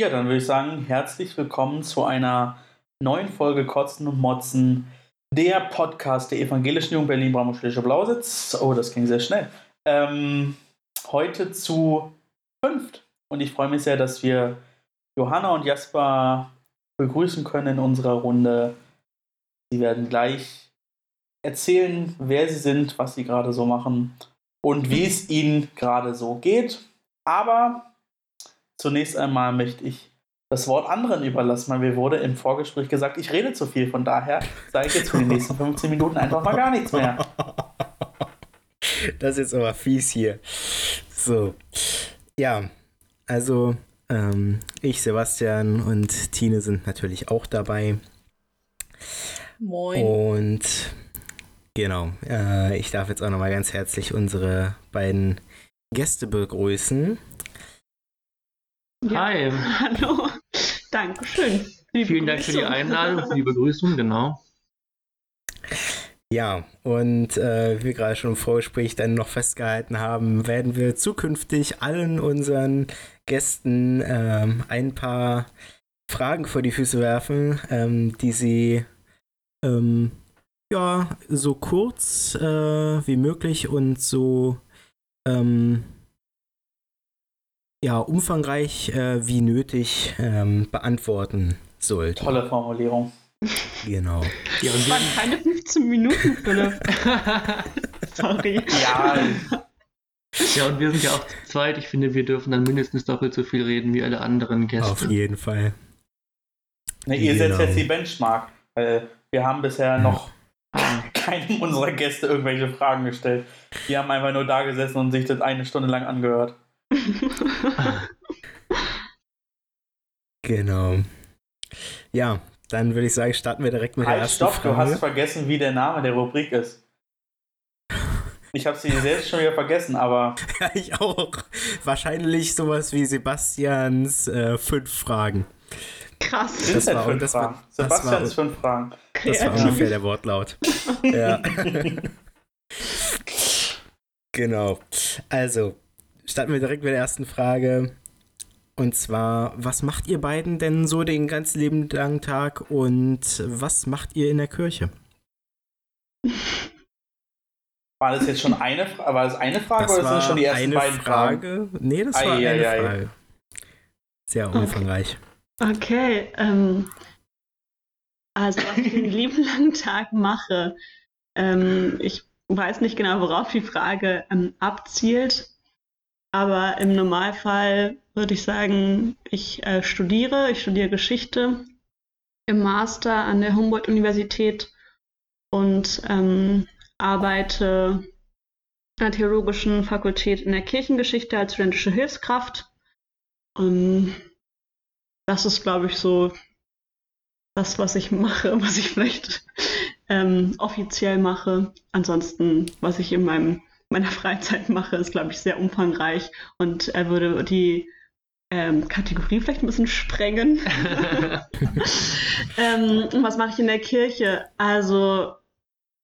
Ja, dann würde ich sagen, herzlich willkommen zu einer neuen Folge Kotzen und Motzen, der Podcast der Evangelischen Jugend Berlin Brammuschlische Blausitz. Oh, das ging sehr schnell. Ähm, heute zu fünft. Und ich freue mich sehr, dass wir Johanna und Jasper begrüßen können in unserer Runde. Sie werden gleich erzählen, wer sie sind, was sie gerade so machen und wie es ihnen gerade so geht. Aber zunächst einmal möchte ich das Wort anderen überlassen, weil mir wurde im Vorgespräch gesagt, ich rede zu viel. Von daher sage ich jetzt für die nächsten 15 Minuten einfach mal gar nichts mehr. Das ist jetzt aber fies hier. So. Ja, also ähm, ich, Sebastian und Tine sind natürlich auch dabei. Moin. Und genau, äh, ich darf jetzt auch nochmal ganz herzlich unsere beiden Gäste begrüßen. Ja. Hi. Hallo. Dankeschön. Die Vielen Dank für die. Einladung, für die Begrüßung, genau. Ja, und äh, wie wir gerade schon im Vorgespräch dann noch festgehalten haben, werden wir zukünftig allen unseren Gästen ähm, ein paar Fragen vor die Füße werfen, ähm, die sie ähm, ja so kurz äh, wie möglich und so ähm, ja umfangreich äh, wie nötig ähm, beantworten sollten. Tolle Formulierung. Genau. Ja, Das waren keine 15 Minuten, Philipp. Sorry. Ja, ja, und wir sind ja auch zu zweit. Ich finde, wir dürfen dann mindestens doppelt so viel reden wie alle anderen Auf Gäste. jeden Fall. ne, ihr setzt Genau. jetzt die Benchmark. Weil wir haben bisher noch keinem unserer Gäste irgendwelche Fragen gestellt. Die haben einfach nur da gesessen und sich das eine Stunde lang angehört. Genau. Ja, dann würde ich sagen, starten wir direkt mit der Halt, ersten stopp, du hast Frage. vergessen, wie der Name der Rubrik ist. Ich habe sie selbst schon wieder vergessen, aber Ja, ich auch. Wahrscheinlich sowas wie Sebastians äh, fünf Fragen. Krass. Das denn war- fünf das war- Fragen? das Sebastians war- fünf Fragen. Das war ungefähr der Wortlaut. ja. genau. Also, starten wir direkt mit der ersten Frage. Und zwar, was macht ihr beiden denn so den ganzen lieben langen Tag und was macht ihr in der Kirche? War das jetzt schon eine Frage? War das eine Frage Das oder sind das schon die ersten eine beiden Fragen? Frage. Nee, das war Ei, eine ei, ei. Frage. Sehr Okay. umfangreich. Okay, ähm, also was ich den lieben langen Tag mache, ähm, ich weiß nicht genau, worauf die Frage ähm, abzielt, aber im Normalfall würde ich sagen, ich äh, studiere, ich studiere Geschichte im Master an der Humboldt-Universität und ähm, arbeite an der Theologischen Fakultät in der Kirchengeschichte als studentische Hilfskraft. Ähm, das ist, glaube ich, so das, was ich mache, was ich vielleicht ähm, offiziell mache. Ansonsten, was ich in meinem, meiner Freizeit mache, ist, glaube ich, sehr umfangreich und er würde die ähm, Kategorie vielleicht ein bisschen sprengen. ähm, was mache ich in der Kirche? Also,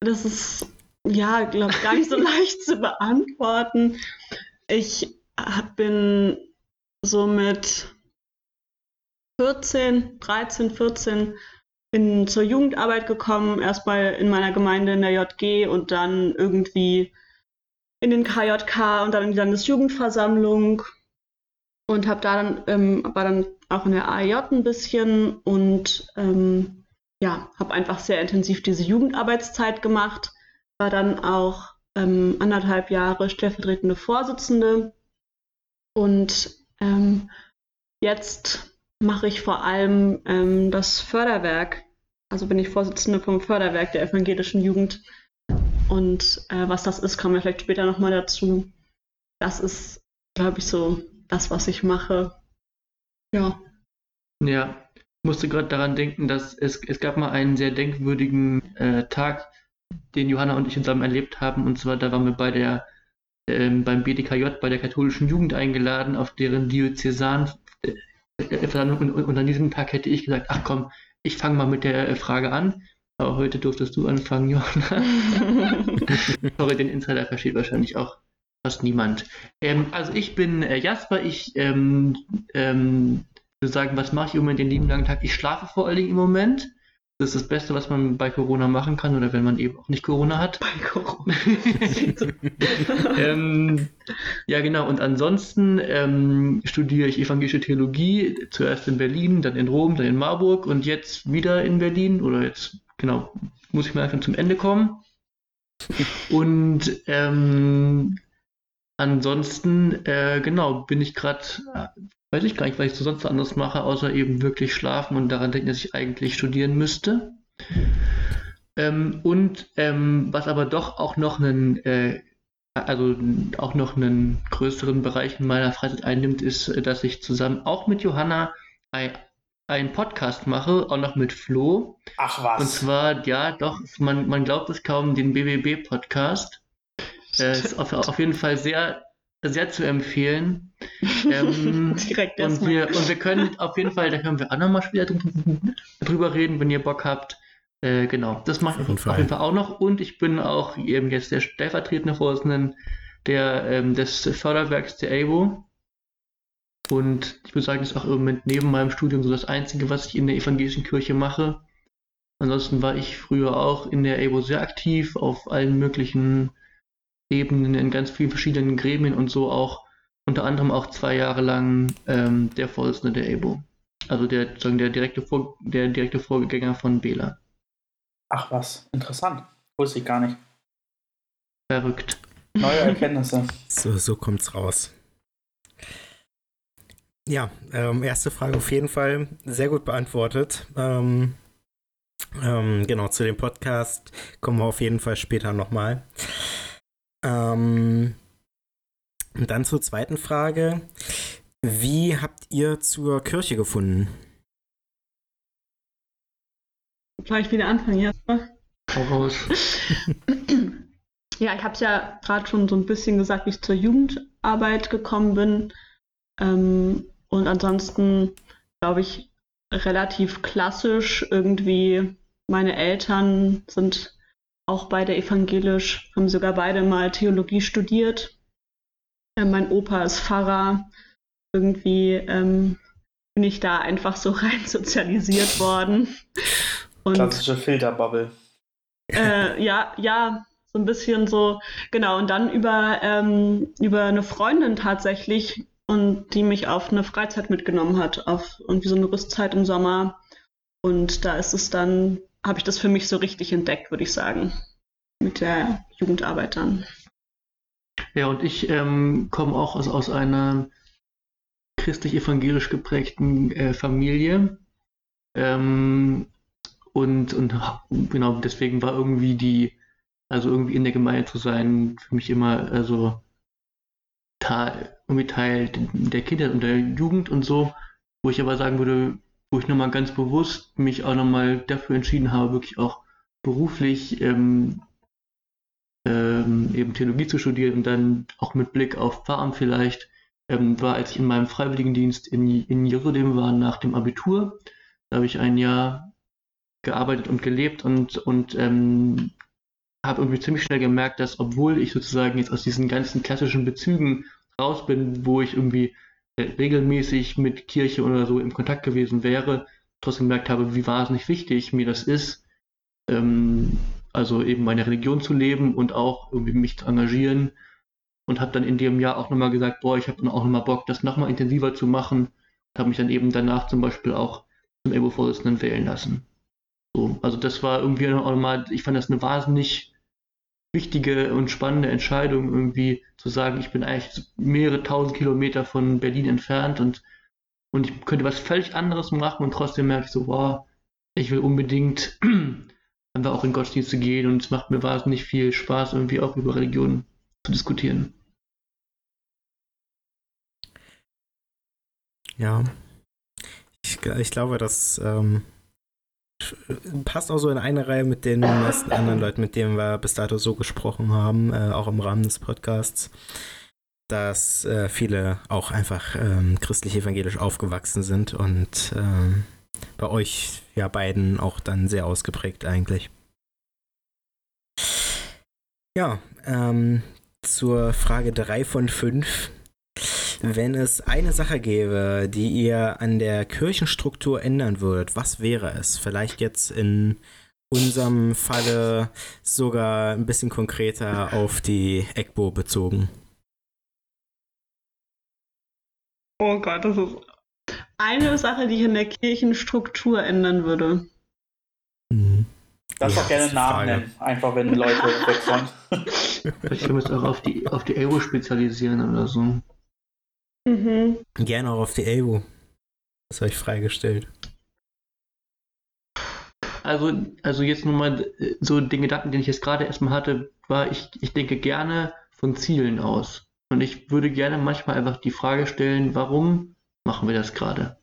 das ist, ja, glaube ich, gar nicht so leicht zu beantworten. Ich hab- bin so mit 14, 13, 14 in, zur Jugendarbeit gekommen, erstmal in meiner Gemeinde in der JG und dann irgendwie in den KJK und dann in die Landesjugendversammlung und habe da dann, ähm, war dann auch in der AEJ ein bisschen und ähm, ja, habe einfach sehr intensiv diese Jugendarbeitszeit gemacht, war dann auch ähm, anderthalb Jahre stellvertretende Vorsitzende und ähm, jetzt mache ich vor allem ähm, das Förderwerk. Also bin ich Vorsitzende vom Förderwerk der evangelischen Jugend. Und äh, was das ist, kommen wir vielleicht später nochmal dazu. Das ist, glaube ich, so das, was ich mache. Ja. Ja, ich musste gerade daran denken, dass es, es gab mal einen sehr denkwürdigen äh, Tag, den Johanna und ich zusammen erlebt haben. Und zwar, da waren wir bei der, ähm, beim BDKJ, bei der katholischen Jugend eingeladen, auf deren Diözesan. Und, und an diesem Tag hätte ich gesagt, ach komm, ich fange mal mit der äh, Frage an. Aber heute durftest du anfangen, Johanna. Sorry, den Insider versteht wahrscheinlich auch fast niemand. Ähm, also ich bin äh, Jasper, ich ähm, ähm, würde sagen, was mache ich im Moment den lieben langen Tag? Ich schlafe vor allen Dingen im Moment. Das ist das Beste, was man bei Corona machen kann oder wenn man eben auch nicht Corona hat. Bei Corona. ähm, ja, genau. Und ansonsten ähm, studiere ich evangelische Theologie, zuerst in Berlin, dann in Rom, dann in Marburg und jetzt wieder in Berlin oder jetzt, genau, muss ich mal einfach zum Ende kommen. Und ähm, ansonsten, äh, genau, bin ich gerade, weiß ich gar nicht, was ich so sonst anders mache, außer eben wirklich schlafen und daran denken, dass ich eigentlich studieren müsste. Ähm, und ähm, was aber doch auch noch einen, äh, also auch noch einen größeren Bereich in meiner Freizeit einnimmt, ist, äh, dass ich zusammen auch mit Johanna einen Podcast mache, auch noch mit Flo. Ach was. Und zwar, ja, doch, man, man glaubt es kaum, den BBB-Podcast. Äh, ist auf, auf jeden Fall sehr, sehr zu empfehlen. Ähm, Direkt und, wir, und wir können auf jeden Fall, da können wir auch nochmal später drü- drüber reden, wenn ihr Bock habt. Äh, genau, das mache ich Auf jeden auf Fall. jeden Fall auch noch. Und ich bin auch eben jetzt der stellvertretende Vorsitzende der, ähm, des Förderwerks der ABO. Und ich würde sagen, das ist auch im Moment neben meinem Studium so das Einzige, was ich in der evangelischen Kirche mache. Ansonsten war ich früher auch in der ABO sehr aktiv, auf allen möglichen Ebenen, in ganz vielen verschiedenen Gremien und so auch unter anderem auch zwei Jahre lang ähm, der Vorsitzende der ABO. Also der, sozusagen der, direkte Vor der direkte Vorgänger von Bela. Ach was, interessant. Wusste ich gar nicht. Verrückt. Neue Erkenntnisse. So, so kommt's raus. Ja, ähm, erste Frage auf jeden Fall sehr gut beantwortet. Ähm, ähm, genau, zu dem Podcast kommen wir auf jeden Fall später nochmal. Ähm, und dann zur zweiten Frage. Wie habt ihr zur Kirche gefunden? Gleich wieder anfangen, Jasper. Hau raus. Ja, ich habe es ja gerade schon so ein bisschen gesagt, wie ich zur Jugendarbeit gekommen bin. Ähm, und ansonsten, glaube ich, relativ klassisch irgendwie. Meine Eltern sind auch beide evangelisch, haben sogar beide mal Theologie studiert. Äh, mein Opa ist Pfarrer. Irgendwie ähm, bin ich da einfach so rein sozialisiert worden. Und Klassische Filterbubble. äh, ja, ja, so ein bisschen so, genau. Und dann über, ähm, über eine Freundin tatsächlich und die mich auf eine Freizeit mitgenommen hat, auf irgendwie so eine Rüstzeit im Sommer. Und da ist es dann, habe ich das für mich so richtig entdeckt, würde ich sagen. Mit der Jugendarbeit dann. Ja, und ich ähm, komme auch aus, aus einer christlich-evangelisch geprägten äh, Familie. Ähm, und, und genau, deswegen war irgendwie die, also irgendwie in der Gemeinde zu sein, für mich immer also Teil, irgendwie Teil der Kindheit und der Jugend und so, wo ich aber sagen würde, wo ich nochmal ganz bewusst mich auch nochmal dafür entschieden habe, wirklich auch beruflich ähm, ähm, eben Theologie zu studieren und dann auch mit Blick auf Pfarramt vielleicht, ähm, war, als ich in meinem Freiwilligendienst in, in Jerusalem war nach dem Abitur. Da habe ich ein Jahr gearbeitet und gelebt und, und ähm, habe irgendwie ziemlich schnell gemerkt, dass obwohl ich sozusagen jetzt aus diesen ganzen klassischen Bezügen raus bin, wo ich irgendwie äh, regelmäßig mit Kirche oder so in Kontakt gewesen wäre, trotzdem gemerkt habe, wie wahnsinnig wichtig mir das ist, ähm, also eben meine Religion zu leben und auch irgendwie mich zu engagieren. Und habe dann in dem Jahr auch nochmal gesagt, boah, ich habe dann auch nochmal Bock, das nochmal intensiver zu machen. Und habe mich dann eben danach zum Beispiel auch zum EBO-Vorsitzenden wählen lassen. So, also das war irgendwie nochmal, ich fand das eine wahnsinnig wichtige und spannende Entscheidung, irgendwie zu sagen, ich bin eigentlich mehrere tausend Kilometer von Berlin entfernt und, und ich könnte was völlig anderes machen und trotzdem merke ich so, wow, ich will unbedingt einfach auch in Gottesdienste gehen und es macht mir wahnsinnig viel Spaß, irgendwie auch über Religion zu diskutieren. Ja. Ich, ich glaube, das ähm, passt auch so in eine Reihe mit den meisten anderen Leuten, mit denen wir bis dato so gesprochen haben, äh, auch im Rahmen des Podcasts, dass äh, viele auch einfach ähm, christlich-evangelisch aufgewachsen sind und ähm, bei euch ja beiden auch dann sehr ausgeprägt eigentlich. Ja, ähm, zur Frage 3 von 5. Wenn es eine Sache gäbe, die ihr an der Kirchenstruktur ändern würdet, was wäre es? Vielleicht jetzt in unserem Falle sogar ein bisschen konkreter auf die EGBO bezogen. Oh Gott, das ist eine Sache, die ich in der Kirchenstruktur ändern würde. Mhm. Lass Ja, doch gerne Namen Frage. nennen, einfach wenn Leute weg sind. Vielleicht können wir uns auch auf die, auf die Euro spezialisieren oder so. Mhm. Gerne auch auf die EGBO. Das ist euch freigestellt. Also, also jetzt nur mal äh, so den Gedanken, den ich jetzt gerade erstmal hatte, war, ich, ich denke gerne von Zielen aus. Und ich würde gerne manchmal einfach die Frage stellen, warum machen wir das gerade?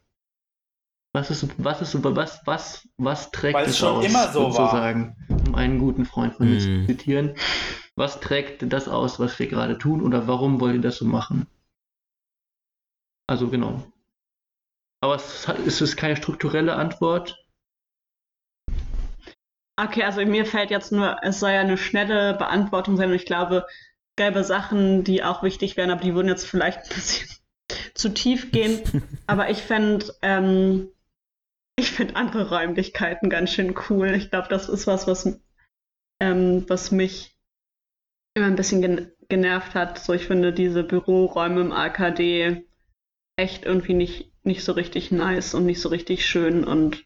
Was ist, was ist, was, was, was trägt Weil es es schon aus, immer so war. sozusagen, um einen guten Freund von mir zu Mhm. zitieren? Was trägt das aus, was wir gerade tun, oder warum wollen wir das so machen? Also genau. Aber es, hat, es ist keine strukturelle Antwort. Okay, also mir fällt jetzt nur, es soll ja eine schnelle Beantwortung sein und ich glaube, es gäbe Sachen, die auch wichtig wären, aber die würden jetzt vielleicht ein bisschen zu tief gehen. Aber ich fände, ähm, ich finde andere Räumlichkeiten ganz schön cool. Ich glaube, das ist was, was, ähm, was mich immer ein bisschen gen genervt hat. So, ich finde diese Büroräume im AKD echt irgendwie nicht, nicht so richtig nice und nicht so richtig schön und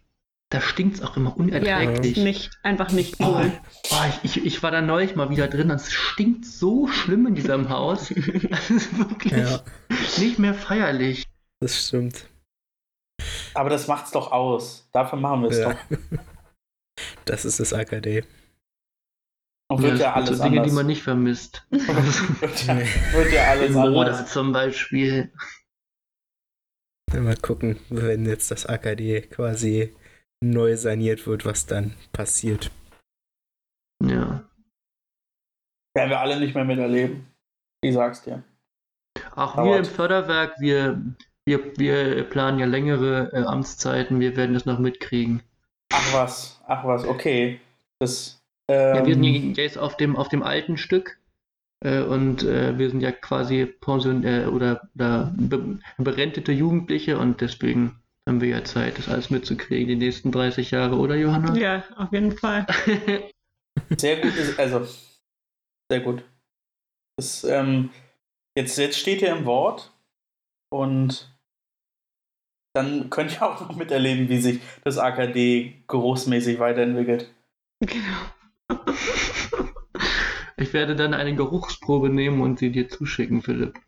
Da stinkt es auch immer ja, unerträglich. nicht, einfach nicht Oh, cool. oh, ich, ich, ich war da neulich mal wieder drin. Es stinkt so schlimm in diesem Haus. Das ist wirklich Ja, nicht mehr feierlich. das stimmt. Aber das macht's doch aus. Dafür machen wir es Ja. doch. Das ist das AKD. Und wird ja, das sind alles so Dinge, anders. die man nicht vermisst. wird, ja, wird ja alles Moda anders. zum Beispiel. Mal gucken, wenn jetzt das AKD quasi neu saniert wird, was dann passiert. Ja. Werden wir alle nicht mehr miterleben. Ich sag's dir. Auch Dauert. wir im Förderwerk, wir, wir, wir planen ja längere äh, Amtszeiten. Wir werden das noch mitkriegen. Ach was, ach was, okay. Das, ähm, Ja, wir sind ja jetzt auf dem, auf dem alten Stück. Äh, und äh, wir sind ja quasi Pension äh, oder, oder be berentete Jugendliche und deswegen haben wir ja Zeit, das alles mitzukriegen, die nächsten 30 Jahre, oder Johanna? Ja, auf jeden Fall. Sehr gut, ist, also sehr gut. Das, ähm, jetzt, jetzt steht ihr im Wort und dann könnt ihr auch noch miterleben, wie sich das AKD großmäßig weiterentwickelt. Genau. ich werde dann eine Geruchsprobe nehmen und sie dir zuschicken, Philipp.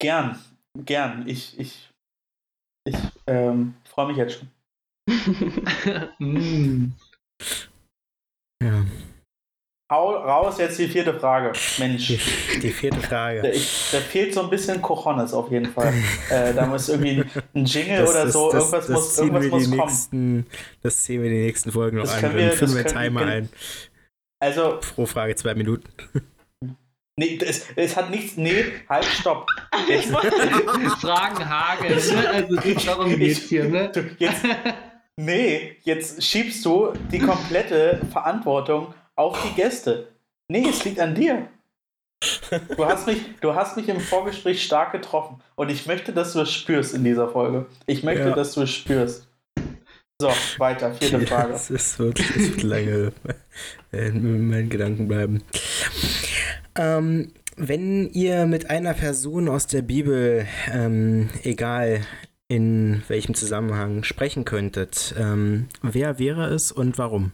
Gern, gern. Ich, ich, ich ähm, freue mich jetzt schon. mm. Ja. Hau raus jetzt die vierte Frage. Die, Mensch. die vierte Da, Frage. ich, da fehlt so ein bisschen Cojones auf jeden Fall. äh, da muss irgendwie ein Jingle Das- oder das- so, das- irgendwas das muss, irgendwas wir muss die kommen. nächsten, Das ziehen wir die nächsten Folgen noch Das Dann wir- das wir können- Timer gen- ein. Also, Pro Frage zwei Minuten. nee, es, es hat nichts. Nee, halt, stopp. Jetzt, Fragen Hagen, ne? Also darum geht's hier, ne? du, jetzt, nee, jetzt schiebst du die komplette Verantwortung auf die Gäste. Nee, es liegt an dir. Du hast, mich, du hast mich im Vorgespräch stark getroffen und ich möchte, dass du es spürst in dieser Folge. Ich möchte, Ja. dass du es spürst. So, weiter, vierte Frage. Das ist wirklich das wird lange äh, in meinen Gedanken bleiben. Ähm, wenn ihr mit einer Person aus der Bibel, ähm, egal in welchem Zusammenhang, sprechen könntet, ähm, wer wäre es und warum?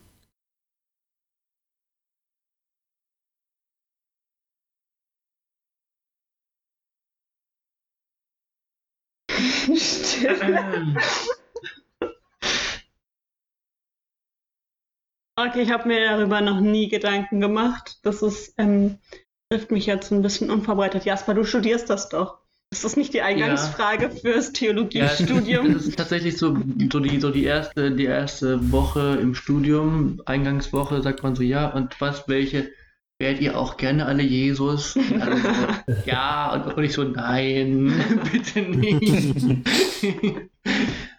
Stimmt. Okay, ich habe mir darüber noch nie Gedanken gemacht. Das ist, ähm, trifft mich jetzt ein bisschen unvorbereitet. Jasper, du studierst das doch. Das ist nicht die Eingangsfrage fürs Ja, es, Theologiestudium. es ist tatsächlich so, so, die, so die, erste, die erste Woche im Studium, Eingangswoche, sagt man so, ja, und was, welche, wärt ihr auch gerne alle Jesus? Alle so, ja, und, und ich so, nein, bitte nicht.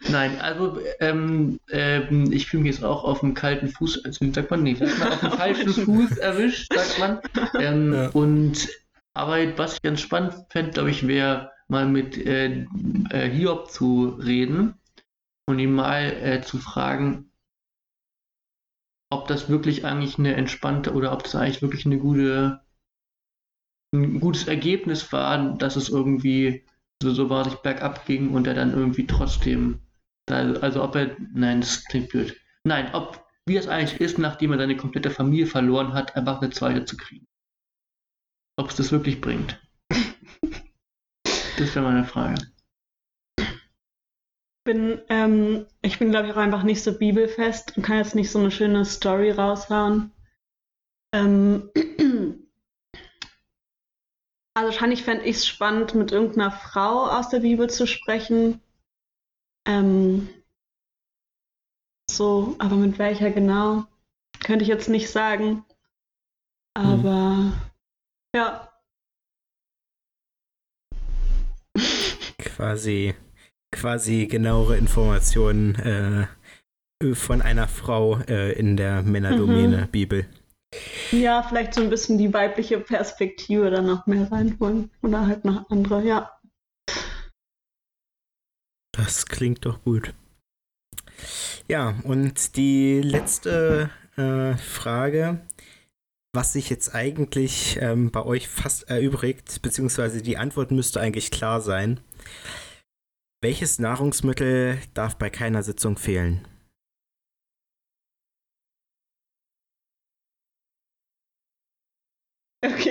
nein, also, ähm, ähm, ich fühle mich jetzt auch auf dem kalten Fuß, also, sagt man nicht, sagt man auf dem falschen Fuß erwischt, sagt man. Ähm, Ja. Und aber was ich ganz spannend fände, glaube ich, wäre mal mit äh, äh, Hiob zu reden und ihn mal äh, zu fragen, ob das wirklich eigentlich eine entspannte oder ob das eigentlich wirklich eine gute, ein gutes Ergebnis war, dass es irgendwie so, so wahrlich bergab ging und er dann irgendwie trotzdem, also, ob er, nein, das klingt blöd. Nein, ob, wie das eigentlich ist, nachdem er seine komplette Familie verloren hat, einfach eine zweite zu kriegen. Ob es das wirklich bringt. das wäre meine Frage bin, ähm, ich bin, glaube ich, auch einfach nicht so bibelfest und kann jetzt nicht so eine schöne Story raushauen. Ähm, also wahrscheinlich fände ich es spannend, mit irgendeiner Frau aus der Bibel zu sprechen. Ähm, so, aber mit welcher genau? Könnte ich jetzt nicht sagen. Aber hm. ja. Quasi quasi genauere Informationen äh, von einer Frau äh, in der Männerdomäne mhm. Bibel. Ja, vielleicht so ein bisschen die weibliche Perspektive dann noch mehr reinholen. Oder halt noch andere, ja. Das klingt doch gut. Ja, und die letzte äh, Frage, was sich jetzt eigentlich ähm, bei euch fast erübrigt, beziehungsweise die Antwort müsste eigentlich klar sein. Welches Nahrungsmittel darf bei keiner Sitzung fehlen?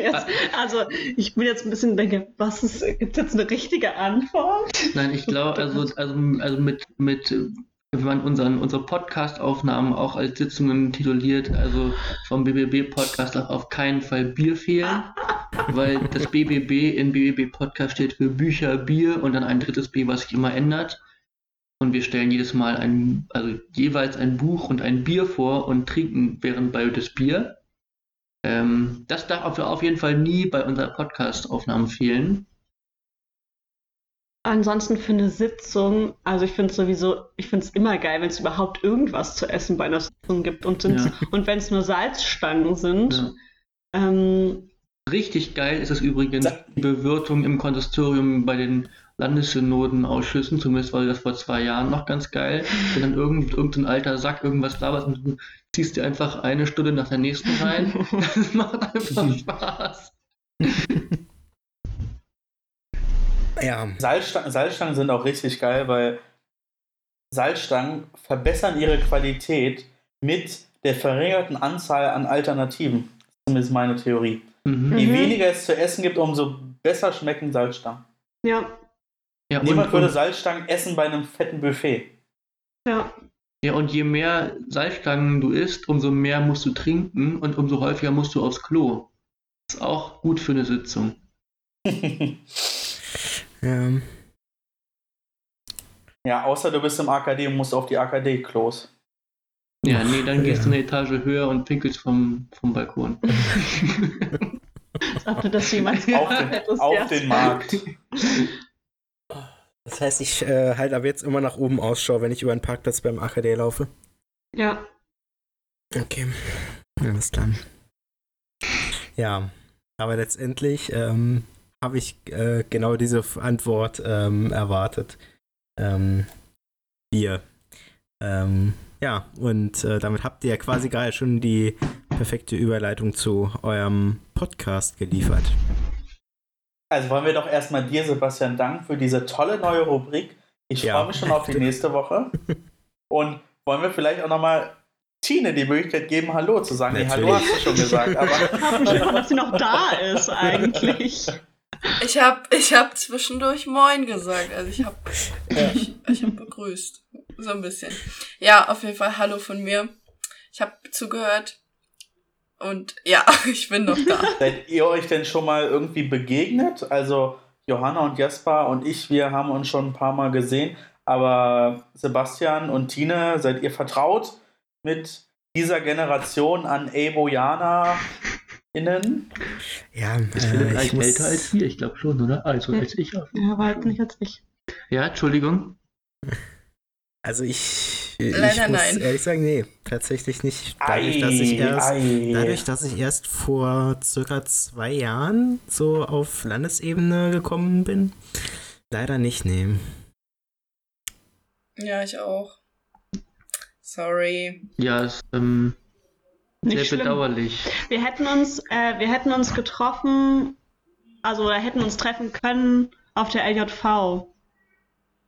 Jetzt, also ich bin jetzt ein bisschen denke, was ist, gibt es jetzt eine richtige Antwort? Nein, ich glaube, also, also, also mit, mit wenn man unseren, unsere Podcast-Aufnahmen auch als Sitzungen tituliert, also vom BBB-Podcast darf auf keinen Fall Bier fehlen, weil das BBB in BBB-Podcast steht für Bücher, Bier und dann ein drittes B, was sich immer ändert. Und wir stellen jedes Mal ein, also jeweils ein Buch und ein Bier vor und trinken während bei das Bier. Ähm, das darf auf jeden Fall nie bei unserer Podcast-Aufnahme fehlen. Ansonsten für eine Sitzung, also ich finde es sowieso, ich finde es immer geil, wenn es überhaupt irgendwas zu essen bei einer Sitzung gibt und, ja. und wenn es nur Salzstangen sind. Ja. Ähm, Richtig geil ist es übrigens die Bewirtung im Konsistorium bei den Landessynodenausschüssen, zumindest war das vor zwei Jahren noch ganz geil. Wenn dann irgend, irgendein alter Sack irgendwas da was und ziehst dir einfach eine Stunde nach der nächsten rein. das macht einfach Spaß. Ja. Salzstangen, Salzstangen sind auch richtig geil, weil Salzstangen verbessern ihre Qualität mit der verringerten Anzahl an Alternativen. Das ist meine Theorie. Mhm. Je mhm. weniger es zu essen gibt, umso besser schmecken Salzstangen. Ja. ja Niemand und, würde Salzstangen essen bei einem fetten Buffet. Ja. Ja, und je mehr Salzstangen du isst, umso mehr musst du trinken und umso häufiger musst du aufs Klo. Das ist auch gut für eine Sitzung. Ja. Ja, außer du bist im AKD und musst auf die AKD-Klos. Ja, nee, dann gehst ja. du eine Etage höher und pinkelst vom, vom Balkon. Sagte das jemand? auf den, auf den Markt. Das heißt, ich äh, halte aber jetzt immer nach oben Ausschau, wenn ich über den Parkplatz beim AKD laufe. Ja. Okay. Alles klar. Ja, aber letztendlich ähm, habe ich äh, genau diese Antwort ähm, erwartet. Ähm, Bier. Ähm, ja, und äh, damit habt ihr ja quasi gerade schon die perfekte Überleitung zu eurem Podcast geliefert. Also wollen wir doch erstmal dir, Sebastian, danken für diese tolle neue Rubrik. Ich ja. freue mich schon auf die nächste Woche. Und wollen wir vielleicht auch nochmal Tine die Möglichkeit geben, Hallo zu sagen. Nee, Hallo hast du schon gesagt, aber. Ich habe schon, dass sie noch da ist, eigentlich. Ich habe ich hab zwischendurch Moin gesagt. Also ich habe ich, ich hab begrüßt. So ein bisschen. Ja, auf jeden Fall Hallo von mir. Ich habe zugehört. Und ja, ich bin noch da. Seid ihr euch denn schon mal irgendwie begegnet? Also Johanna und Jasper und ich, wir haben uns schon ein paar Mal gesehen. Aber Sebastian und Tine, seid ihr vertraut mit dieser Generation an Ebojaner innen. Ja, ist äh, Philipp eigentlich älter als wir? Ich glaube schon, oder? Also ja. als ich. Ja, aber halt nicht als ich. Ja, Entschuldigung. Also ich, ich Leider muss nein. ehrlich sagen, nee, tatsächlich nicht. Dadurch, dass ich erst, dadurch, dass ich erst vor circa zwei Jahren so auf Landesebene gekommen bin, Leider nicht nehmen. Ja, ich auch. Sorry. Ja, ist ähm, Nicht sehr schlimm. bedauerlich. Wir hätten uns, äh, wir hätten uns getroffen, also oder hätten uns treffen können auf der LJV.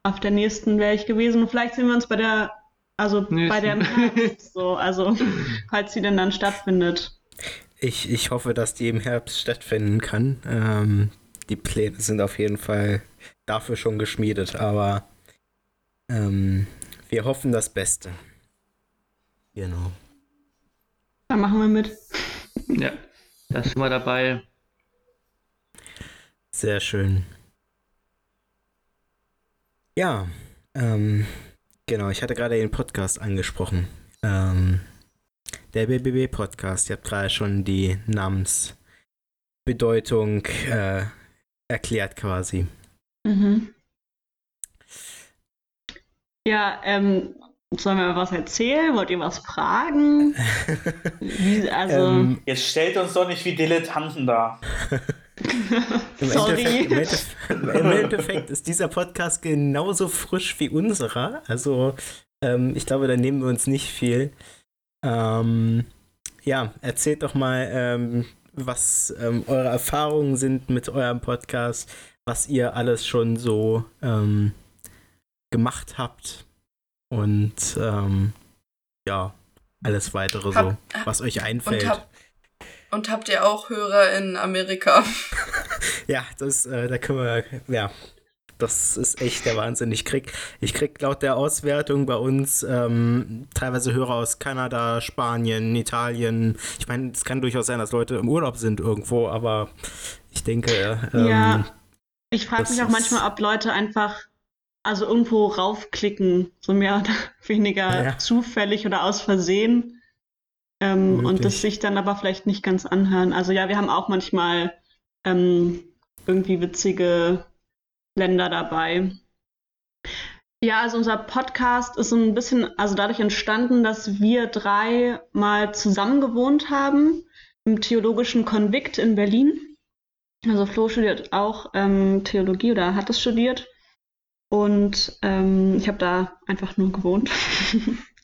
Auf der nächsten wäre ich gewesen. Und vielleicht sehen wir uns bei der, also Nächsten. bei der im Herbst, so, also falls sie denn dann stattfindet. Ich, ich hoffe, dass die im Herbst stattfinden kann. Ähm, die Pläne sind auf jeden Fall dafür schon geschmiedet, aber ähm, wir hoffen das Beste. Genau. Dann machen wir mit. Ja, da sind wir dabei. Sehr schön. Ja, ähm, genau, ich hatte gerade den Podcast angesprochen. Ähm, der BBB-Podcast, ihr habt gerade schon die Namensbedeutung äh, erklärt quasi. Mhm. Ja, ähm, sollen wir was erzählen? Wollt ihr was fragen? Also, Ähm, Jetzt stellt uns doch nicht wie Dilettanten da. Im Sorry. Endeffekt, im, Endeffekt, Im Endeffekt ist dieser Podcast genauso frisch wie unserer. Also, ähm, ich glaube, da nehmen wir uns nicht viel. Ähm, ja, erzählt doch mal, ähm, was ähm, eure Erfahrungen sind mit eurem Podcast, was ihr alles schon so ähm, gemacht habt und ähm, ja, alles weitere so, Hab- was euch einfällt. Und, hab, und habt ihr auch Hörer in Amerika? Ja, das, äh, da können wir, ja, das ist echt der Wahnsinn. Ich krieg, ich krieg laut der Auswertung bei uns ähm, teilweise Hörer aus Kanada, Spanien, Italien. Ich meine, es kann durchaus sein, dass Leute im Urlaub sind irgendwo, aber ich denke, ähm, Ja. ich frage mich auch manchmal, ob Leute einfach also irgendwo raufklicken, so mehr oder weniger Ja. zufällig oder aus Versehen. Ähm, und das sich dann aber vielleicht nicht ganz anhören. Also ja, wir haben auch manchmal ähm, irgendwie witzige Länder dabei. Ja, also unser Podcast ist so ein bisschen, also dadurch entstanden, dass wir drei mal zusammen gewohnt haben im Theologischen Konvikt in Berlin. Also Flo studiert auch ähm, Theologie oder hat es studiert. Und ähm, ich habe da einfach nur gewohnt.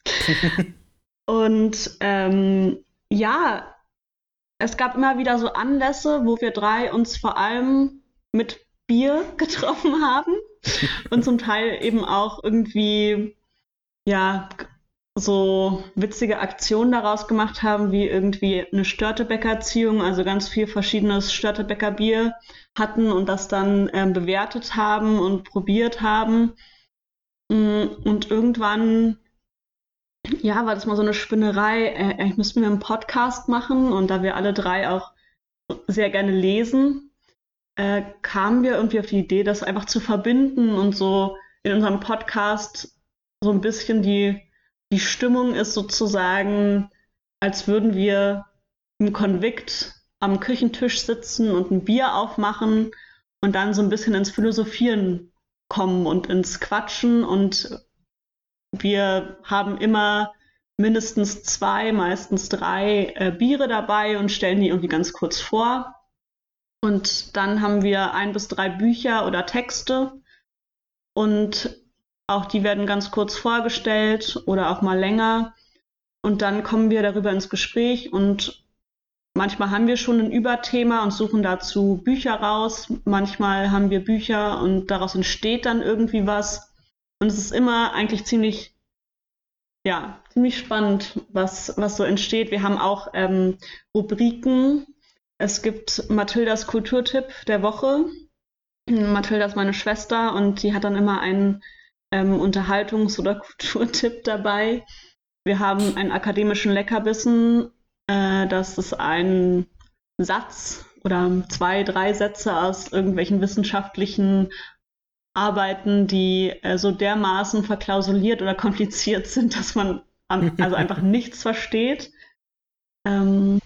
Und ähm, ja, es gab immer wieder so Anlässe, wo wir drei uns vor allem mit Bier getroffen haben und zum Teil eben auch irgendwie, ja, so witzige Aktionen daraus gemacht haben, wie irgendwie eine Störtebäcker-Ziehung, also ganz viel verschiedenes Störtebäcker-Bier hatten und das dann ähm, bewertet haben und probiert haben. Mm, Und irgendwann, ja, war das mal so eine Spinnerei, äh, eigentlich müssten wir einen Podcast machen und da wir alle drei auch sehr gerne lesen, äh, kamen wir irgendwie auf die Idee, das einfach zu verbinden und so in unserem Podcast so ein bisschen die, die Stimmung ist sozusagen, als würden wir im Konvikt am Küchentisch sitzen und ein Bier aufmachen und dann so ein bisschen ins Philosophieren kommen und ins Quatschen und wir haben immer mindestens zwei, meistens drei äh, Biere dabei und stellen die irgendwie ganz kurz vor. Und dann haben wir ein bis drei Bücher oder Texte und auch die werden ganz kurz vorgestellt oder auch mal länger. Und dann kommen wir darüber ins Gespräch und manchmal haben wir schon ein Überthema und suchen dazu Bücher raus. Manchmal haben wir Bücher und daraus entsteht dann irgendwie was. Und es ist immer eigentlich ziemlich, ja, ziemlich spannend, was, was so entsteht. Wir haben auch ähm, Rubriken. Es gibt Mathildas Kulturtipp der Woche. Mathilda ist meine Schwester und die hat dann immer einen ähm, Unterhaltungs- oder Kulturtipp dabei. Wir haben einen akademischen Leckerbissen. Äh, das ist ein Satz oder zwei, drei Sätze aus irgendwelchen wissenschaftlichen Arbeiten, die äh, so dermaßen verklausuliert oder kompliziert sind, dass man am, also einfach nichts versteht. Ähm,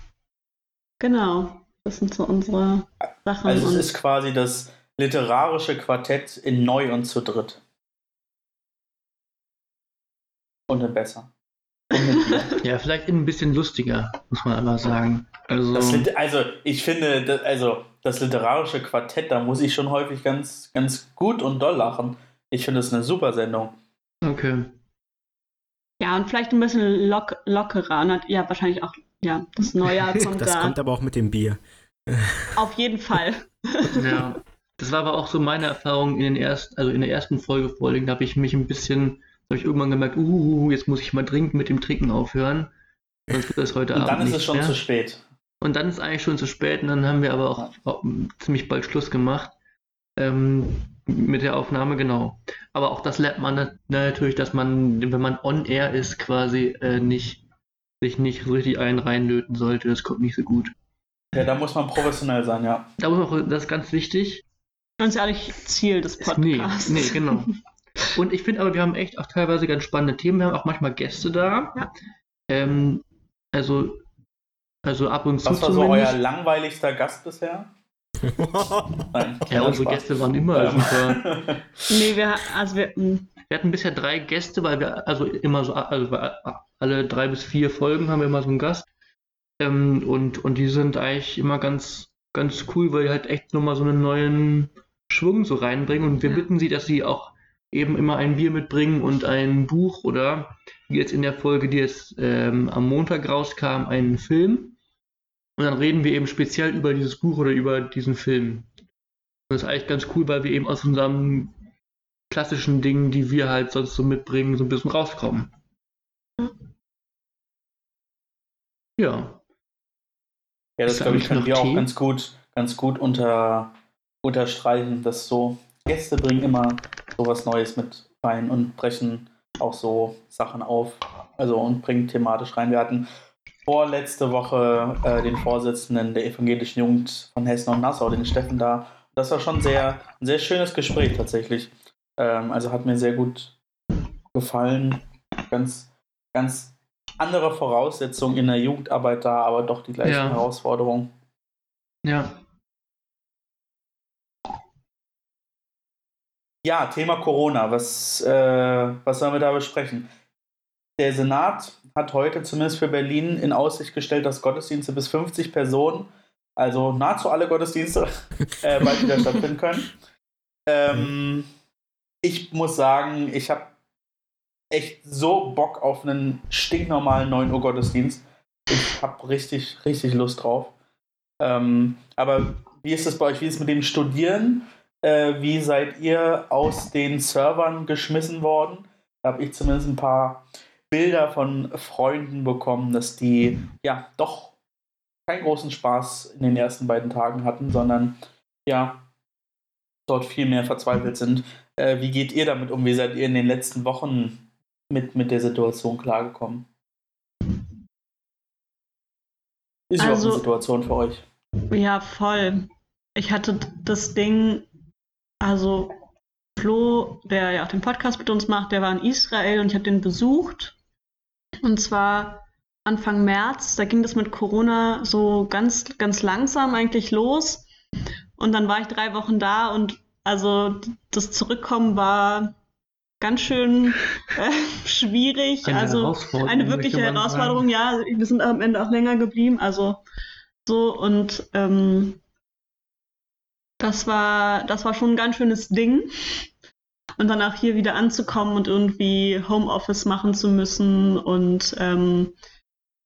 genau, das sind so unsere Sachen. Also es ist quasi das literarische Quartett in neu und zu dritt. Und in besser. Ja, vielleicht ein bisschen lustiger, muss man aber sagen. Also, Das Lit- also ich finde, das, also das literarische Quartett, da muss ich schon häufig ganz, ganz gut und doll lachen. Ich finde es eine super Sendung. Okay. Ja, und vielleicht ein bisschen lock lockerer. Und ja, wahrscheinlich auch, ja, das Neujahr kommt das da. kommt aber auch mit dem Bier. Auf jeden Fall. Ja. Das war aber auch so meine Erfahrung in den ersten, also in der ersten Folge vorliegen. Da habe ich mich ein bisschen, da habe ich irgendwann gemerkt, uh, jetzt muss ich mal dringend mit dem Trinken aufhören. Sonst wird das heute Und Abend dann ist nicht es schon mehr. zu spät. Und dann ist eigentlich schon zu spät und dann haben wir aber auch, auch ziemlich bald Schluss gemacht ähm, mit der Aufnahme, genau. Aber auch das lernt man nat- natürlich, dass man, wenn man on air ist, quasi äh, nicht sich nicht so richtig einen reinlöten sollte. Das kommt nicht so gut. Ja, da muss man professionell sein, ja. Da muss man, das ist ganz wichtig. Und ist ja nicht Ziel des Nee, Podcasts. nee, genau. Und ich finde aber, wir haben echt auch teilweise ganz spannende Themen. Wir haben auch manchmal Gäste da. Ja. Ähm, also, also ab und zu Was war so zumindest. euer langweiligster Gast bisher? Nein. ja, unsere Spaß. Gäste waren immer Ähm, super. Nee, wir, also wir, mh, Wir hatten bisher drei Gäste, weil wir also immer so, also alle drei bis vier Folgen haben wir immer so einen Gast. Ähm, und, und die sind eigentlich immer ganz, ganz cool, weil die halt echt nochmal so einen neuen Schwung so reinbringen. Und wir Ja. bitten sie, dass sie auch eben immer ein Bier mitbringen und ein Buch oder wie jetzt in der Folge, die jetzt ähm, am Montag rauskam, einen Film. Und dann reden wir eben speziell über dieses Buch oder über diesen Film. Und das ist eigentlich ganz cool, weil wir eben aus unserem klassischen Dingen, die wir halt sonst so mitbringen, so ein bisschen rauskommen. Ja. Ja, das glaube ich, können wir auch ganz gut, ganz gut unter, unterstreichen, dass so Gäste bringen immer so was Neues mit rein und brechen auch so Sachen auf. Also und bringen thematisch rein. Wir hatten vorletzte Woche äh, den Vorsitzenden der evangelischen Jugend von Hessen und Nassau, den Steffen da. Das war schon sehr, ein sehr schönes Gespräch tatsächlich. Ähm, also hat mir sehr gut gefallen. Ganz, ganz andere Voraussetzungen in der Jugendarbeit da, aber doch die gleichen Ja. Herausforderungen. Ja. Ja, Thema Corona. Was, äh, was sollen wir da besprechen? Der Senat hat heute zumindest für Berlin in Aussicht gestellt, dass Gottesdienste bis 50 Personen, also nahezu alle Gottesdienste, äh, bald wieder stattfinden können. Ähm, ich muss sagen, ich habe echt so Bock auf einen stinknormalen 9 Uhr Gottesdienst. Ich habe richtig, richtig Lust drauf. Ähm, aber wie ist es bei euch? Wie ist es mit dem Studieren? Äh, wie seid ihr aus den Servern geschmissen worden? Da habe ich zumindest ein paar Bilder von Freunden bekommen, dass die ja doch keinen großen Spaß in den ersten beiden Tagen hatten, sondern ja dort viel mehr verzweifelt sind. Äh, wie geht ihr damit um? Wie seid ihr in den letzten Wochen mit, mit der Situation klargekommen? Ist überhaupt Also- eine Situation für euch? ja, voll. Ich hatte das Ding, also Flo, der ja auch den Podcast mit uns macht, der war in Israel und ich habe den besucht. Und zwar Anfang März, da ging das mit Corona so ganz, ganz langsam eigentlich los. Und dann war ich drei Wochen da und also das Zurückkommen war ganz schön äh, schwierig. Eine also eine wirkliche Herausforderung, ja. Wir sind am Ende auch länger geblieben, also so und ähm, das war, das war schon ein ganz schönes Ding. Und dann auch hier wieder anzukommen und irgendwie Homeoffice machen zu müssen und ähm,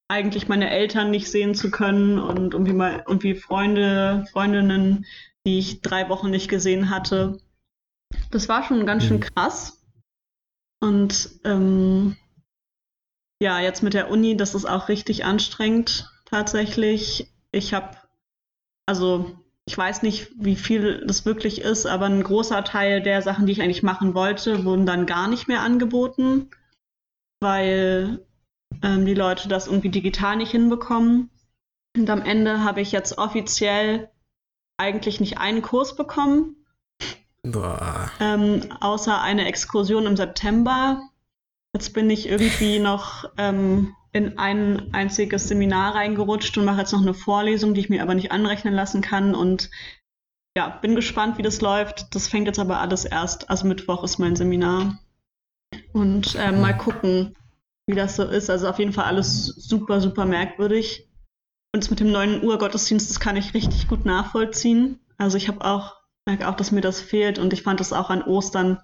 eigentlich meine Eltern nicht sehen zu können und irgendwie mal irgendwie Freunde, Freundinnen, die ich drei Wochen nicht gesehen hatte. Das war schon ganz schön Mhm. krass. Und ähm, ja, jetzt mit der Uni, das ist auch richtig anstrengend tatsächlich. Ich habe, also ich weiß nicht, wie viel das wirklich ist, aber ein großer Teil der Sachen, die ich eigentlich machen wollte, wurden dann gar nicht mehr angeboten, weil ähm, die Leute das irgendwie digital nicht hinbekommen. Und am Ende habe ich jetzt offiziell eigentlich nicht einen Kurs bekommen, Boah. ähm, außer eine Exkursion im September. Jetzt bin ich irgendwie noch ähm, in ein einziges Seminar reingerutscht und mache jetzt noch eine Vorlesung, die ich mir aber nicht anrechnen lassen kann. Und ja, bin gespannt, wie das läuft. Das fängt jetzt aber alles erst, also Mittwoch ist mein Seminar. Und ähm, mal gucken, wie das so ist. Also auf jeden Fall alles super, super merkwürdig. Und mit dem 9 Uhr Gottesdienst, das kann ich richtig gut nachvollziehen. Also ich habe auch, merke auch, dass mir das fehlt und ich fand das auch an Ostern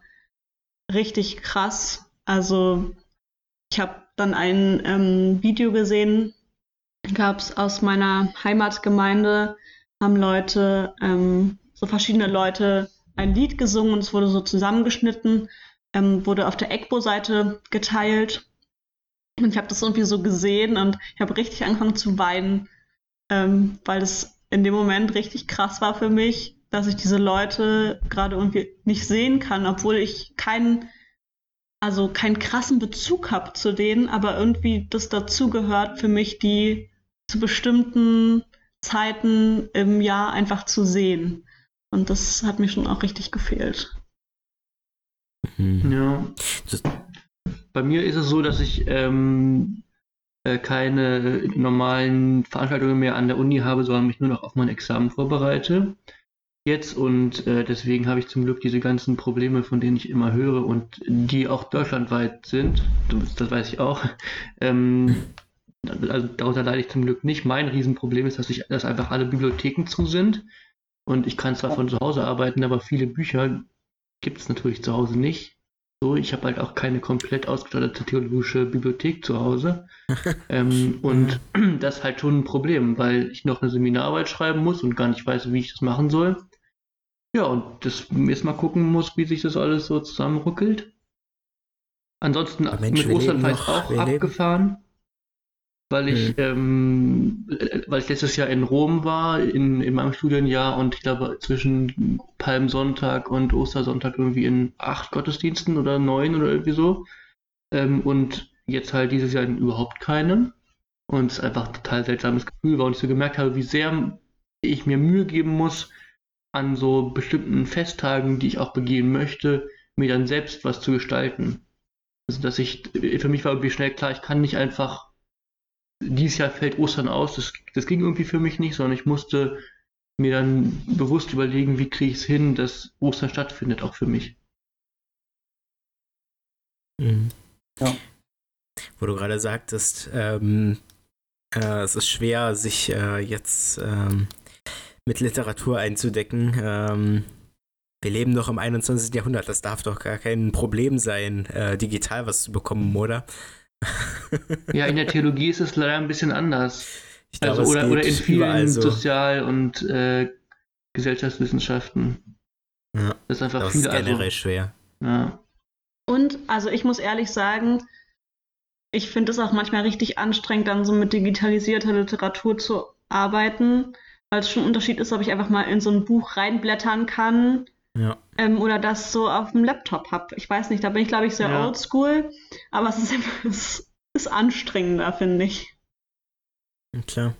richtig krass. Also ich habe dann ein ähm, Video gesehen, gab es aus meiner Heimatgemeinde, haben Leute, ähm, so verschiedene Leute ein Lied gesungen und es wurde so zusammengeschnitten, ähm, wurde auf der EGBO-Seite geteilt. Und ich habe das irgendwie so gesehen und ich habe richtig angefangen zu weinen, ähm, weil es in dem Moment richtig krass war für mich, dass ich diese Leute gerade irgendwie nicht sehen kann, obwohl ich keinen, also keinen krassen Bezug habe zu denen, aber irgendwie das dazugehört für mich, die zu bestimmten Zeiten im Jahr einfach zu sehen. Und das hat mir schon auch richtig gefehlt. Mhm. Ja. Bei mir ist es so, dass ich ähm, äh, keine normalen Veranstaltungen mehr an der Uni habe, sondern mich nur noch auf mein Examen vorbereite. Jetzt und äh, deswegen habe ich zum Glück diese ganzen Probleme, von denen ich immer höre und die auch deutschlandweit sind. Das weiß ich auch. Ähm, also darunter leide ich zum Glück nicht. Mein Riesenproblem ist, dass, ich, dass einfach alle Bibliotheken zu sind. Und ich kann zwar von zu Hause arbeiten, aber viele Bücher gibt es natürlich zu Hause nicht. So, ich habe halt auch keine komplett ausgestattete theologische Bibliothek zu Hause. ähm, und das ist halt schon ein Problem, weil ich noch eine Seminararbeit schreiben muss und gar nicht weiß, wie ich das machen soll. Ja, und das jetzt mal gucken muss, wie sich das alles so zusammenruckelt. Ansonsten Mensch, mit Ostern vielleicht auch abgefahren weil ich, mhm. ähm, weil ich letztes Jahr in Rom war, in, in meinem Studienjahr und ich glaube zwischen Palmsonntag und Ostersonntag irgendwie in acht Gottesdiensten oder neun oder irgendwie so. Ähm, und jetzt halt dieses Jahr in überhaupt keinen. Und es ist einfach ein total seltsames Gefühl, weil ich so gemerkt habe, wie sehr ich mir Mühe geben muss, an so bestimmten Festtagen, die ich auch begehen möchte, mir dann selbst was zu gestalten. Also dass ich, für mich war irgendwie schnell klar, ich kann nicht einfach dieses Jahr fällt Ostern aus. Das, das ging irgendwie für mich nicht, sondern ich musste mir dann bewusst überlegen, wie kriege ich es hin, dass Ostern stattfindet, auch für mich. Mhm. Ja. Wo du gerade sagtest, ähm, äh, es ist schwer, sich äh, jetzt ähm, mit Literatur einzudecken. Ähm, wir leben doch im 21. Jahrhundert, das darf doch gar kein Problem sein, äh, digital was zu bekommen, oder? ja, in der Theologie ist es leider ein bisschen anders. Ich glaube, also, oder, oder in vielen so. Sozial- und äh, Gesellschaftswissenschaften. Ja, das ist einfach das viel ist generell also, schwer. Ja. Und, also ich muss ehrlich sagen, ich finde es auch manchmal richtig anstrengend, dann so mit digitalisierter Literatur zu arbeiten, weil es schon ein Unterschied ist, ob ich einfach mal in so ein Buch reinblättern kann ja. Ähm, oder das so auf dem Laptop habe. Ich weiß nicht, da bin ich, glaube ich, sehr ja. oldschool, aber es ist, es ist anstrengender, finde ich. Klar.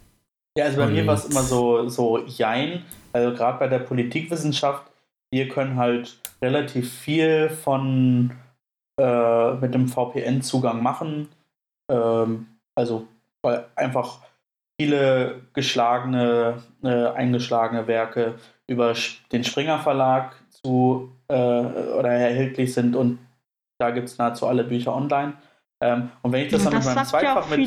Ja, also bei Und mir war es immer so, so jein. Also gerade bei der Politikwissenschaft, wir können halt relativ viel von äh, mit dem VPN-Zugang machen. Ähm, also weil einfach viele geschlagene, äh, eingeschlagene Werke über den Springer Verlag zu äh, oder erhältlich sind und da gibt es nahezu alle Bücher online. Ähm, und wenn ich das ja, dann das mit meinem Zweitfach mit.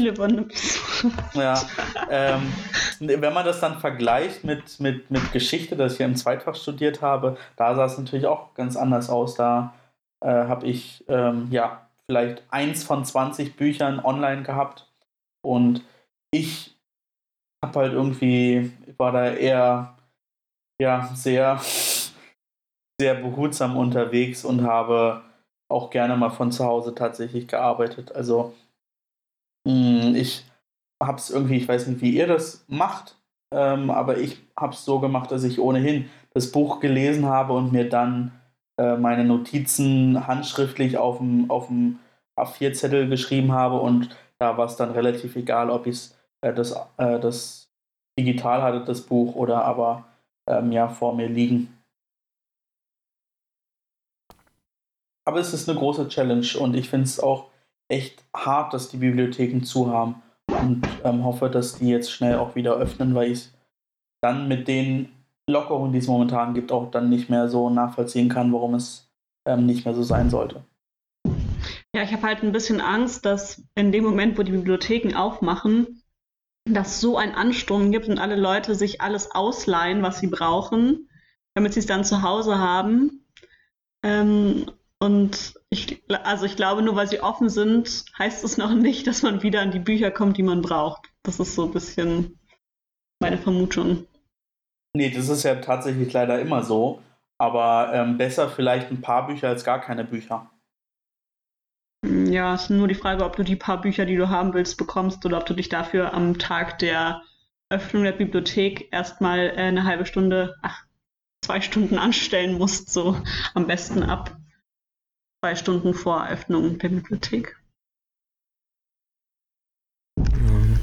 ja, ähm, wenn man das dann vergleicht mit, mit, mit Geschichte, das ich ja im Zweitfach studiert habe, da sah es natürlich auch ganz anders aus. Da äh, habe ich ähm, ja vielleicht eins von 20 Büchern online gehabt und ich habe halt irgendwie, war da eher ja, sehr sehr behutsam unterwegs und habe auch gerne mal von zu Hause tatsächlich gearbeitet. Also mm, ich habe es irgendwie, ich weiß nicht, wie ihr das macht, ähm, aber ich habe es so gemacht, dass ich ohnehin das Buch gelesen habe und mir dann äh, meine Notizen handschriftlich auf dem, auf dem A4-Zettel geschrieben habe und da war es dann relativ egal, ob ich äh, das, äh, das digital hatte, das Buch, oder aber ähm, ja vor mir liegen. Aber es ist eine große Challenge und ich finde es auch echt hart, dass die Bibliotheken zu haben und ähm, hoffe, dass die jetzt schnell auch wieder öffnen, weil ich dann mit den Lockerungen, die es momentan gibt, auch dann nicht mehr so nachvollziehen kann, warum es ähm, nicht mehr so sein sollte. Ja, ich habe halt ein bisschen Angst, dass in dem Moment, wo die Bibliotheken aufmachen, dass so ein Ansturm gibt und alle Leute sich alles ausleihen, was sie brauchen, damit sie es dann zu Hause haben. Ähm, und ich, also ich glaube, nur weil sie offen sind, heißt es noch nicht, dass man wieder an die Bücher kommt, die man braucht. Das ist so ein bisschen meine Vermutung. Nee, das ist ja tatsächlich leider immer so. Aber ähm, besser vielleicht ein paar Bücher als gar keine Bücher. Ja, es ist nur die Frage, ob du die paar Bücher, die du haben willst, bekommst oder ob du dich dafür am Tag der Öffnung der Bibliothek erstmal äh, eine halbe Stunde, ach, zwei Stunden anstellen musst, so am besten ab zwei Stunden vor Eröffnung der Bibliothek.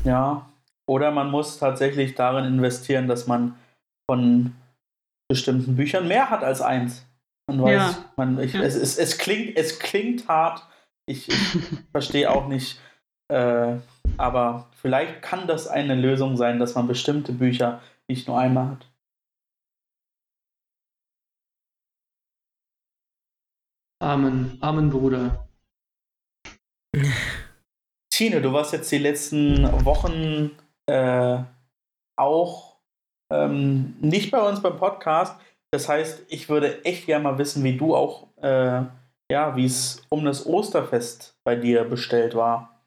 Ja, oder man muss tatsächlich darin investieren, dass man von bestimmten Büchern mehr hat als eins. Man weiß, ja. man, ich, ja. es, es, es, klingt, es klingt hart. Ich, ich verstehe auch nicht, äh, aber vielleicht kann das eine Lösung sein, dass man bestimmte Bücher nicht nur einmal hat. Amen, Amen, Bruder. Tine, du warst jetzt die letzten Wochen äh, auch ähm, nicht bei uns beim Podcast. Das heißt, ich würde echt gerne mal wissen, wie du auch, äh, ja, wie es um das Osterfest bei dir bestellt war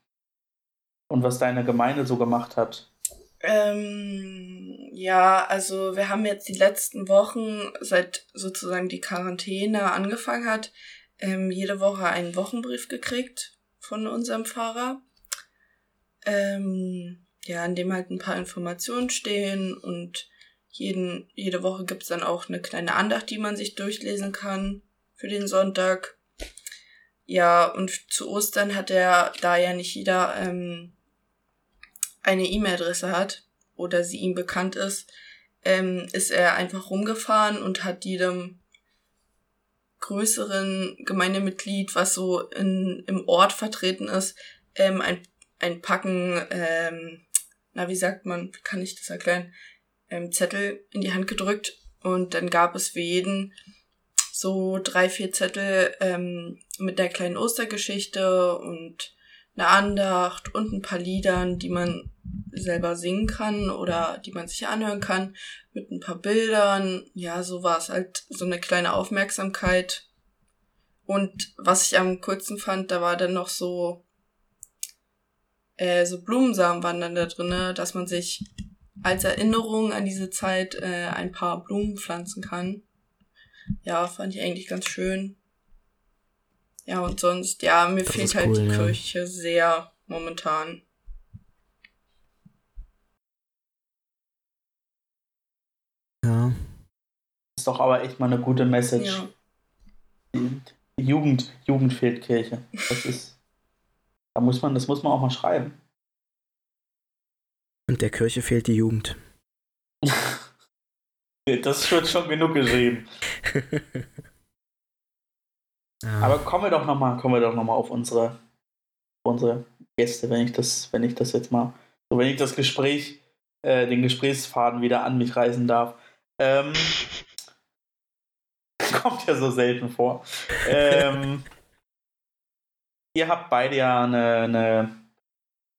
und was deine Gemeinde so gemacht hat. Ähm, ja, also wir haben jetzt die letzten Wochen, seit sozusagen die Quarantäne angefangen hat, ähm, jede Woche einen Wochenbrief gekriegt von unserem Pfarrer. Ähm, ja, in dem halt ein paar Informationen stehen und jeden, jede Woche gibt's dann auch eine kleine Andacht, die man sich durchlesen kann für den Sonntag. Ja, und zu Ostern hat er, da ja nicht jeder ähm, eine E-Mail-Adresse hat oder sie ihm bekannt ist, ähm, ist er einfach rumgefahren und hat jedem größeren Gemeindemitglied, was so in, im Ort vertreten ist, ähm, ein, ein Packen, ähm, na, wie sagt man, wie kann ich das erklären, ähm, Zettel in die Hand gedrückt und dann gab es für jeden so drei, vier Zettel ähm, mit der kleinen Ostergeschichte und eine Andacht und ein paar Liedern, die man selber singen kann oder die man sich anhören kann, mit ein paar Bildern. Ja, so war es halt so eine kleine Aufmerksamkeit. Und was ich am coolsten fand, da war dann noch so, äh, so Blumensamen waren dann da drinne, dass man sich als Erinnerung an diese Zeit äh, ein paar Blumen pflanzen kann. Ja, fand ich eigentlich ganz schön. Ja, und sonst, ja, mir das fehlt halt cool, die ja. Kirche sehr momentan. Ja. Ist doch aber echt mal eine gute Message. Ja. Jugend, Jugend fehlt Kirche. Das ist, da muss man, das muss man auch mal schreiben. Und der Kirche fehlt die Jugend. das wird schon genug geschrieben. ja. Aber kommen wir doch nochmal, kommen wir doch noch mal auf unsere, unsere Gäste, wenn ich das, wenn ich das jetzt mal, so wenn ich das Gespräch, äh, den Gesprächsfaden wieder an mich reißen darf. Ähm, kommt ja so selten vor. Ähm, ihr habt beide ja eine, eine,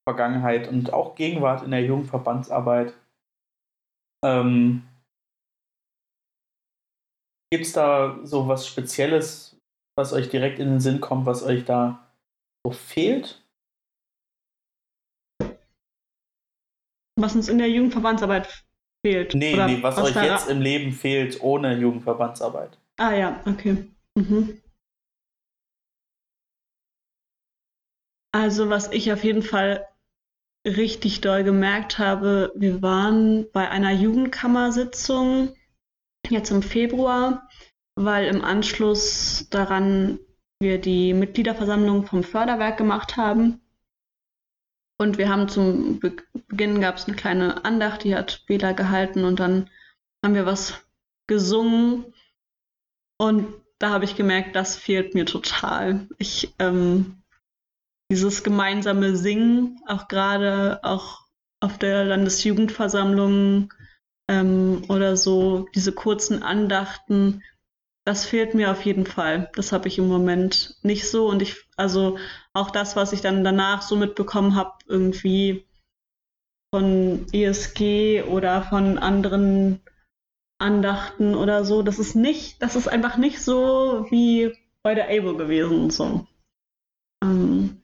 Vergangenheit und auch Gegenwart in der Jugendverbandsarbeit. Ähm, Gibt es da so was Spezielles, was euch direkt in den Sinn kommt, was euch da so fehlt? Was uns in der Jugendverbandsarbeit fehlt. Nee, Oder nee, was, euch jetzt im Leben fehlt ohne Jugendverbandsarbeit. Ah ja, okay. Mhm. Also was ich auf jeden Fall richtig doll gemerkt habe, wir waren bei einer Jugendkammersitzung jetzt im Februar, weil im Anschluss daran wir die Mitgliederversammlung vom Förderwerk gemacht haben. Und wir haben zum Beginn gab es eine kleine Andacht, die hat Bela gehalten und dann haben wir was gesungen. Und da habe ich gemerkt, das fehlt mir total. Ich, ähm, dieses gemeinsame Singen, auch gerade auch auf der Landesjugendversammlung ähm, oder so, diese kurzen Andachten, das fehlt mir auf jeden Fall. Das habe ich im Moment nicht so. Und ich, also auch das, was ich dann danach so mitbekommen habe, irgendwie, von ESG oder von anderen Andachten oder so. Das ist nicht, das ist einfach nicht so wie bei der ABO gewesen und so. Ähm,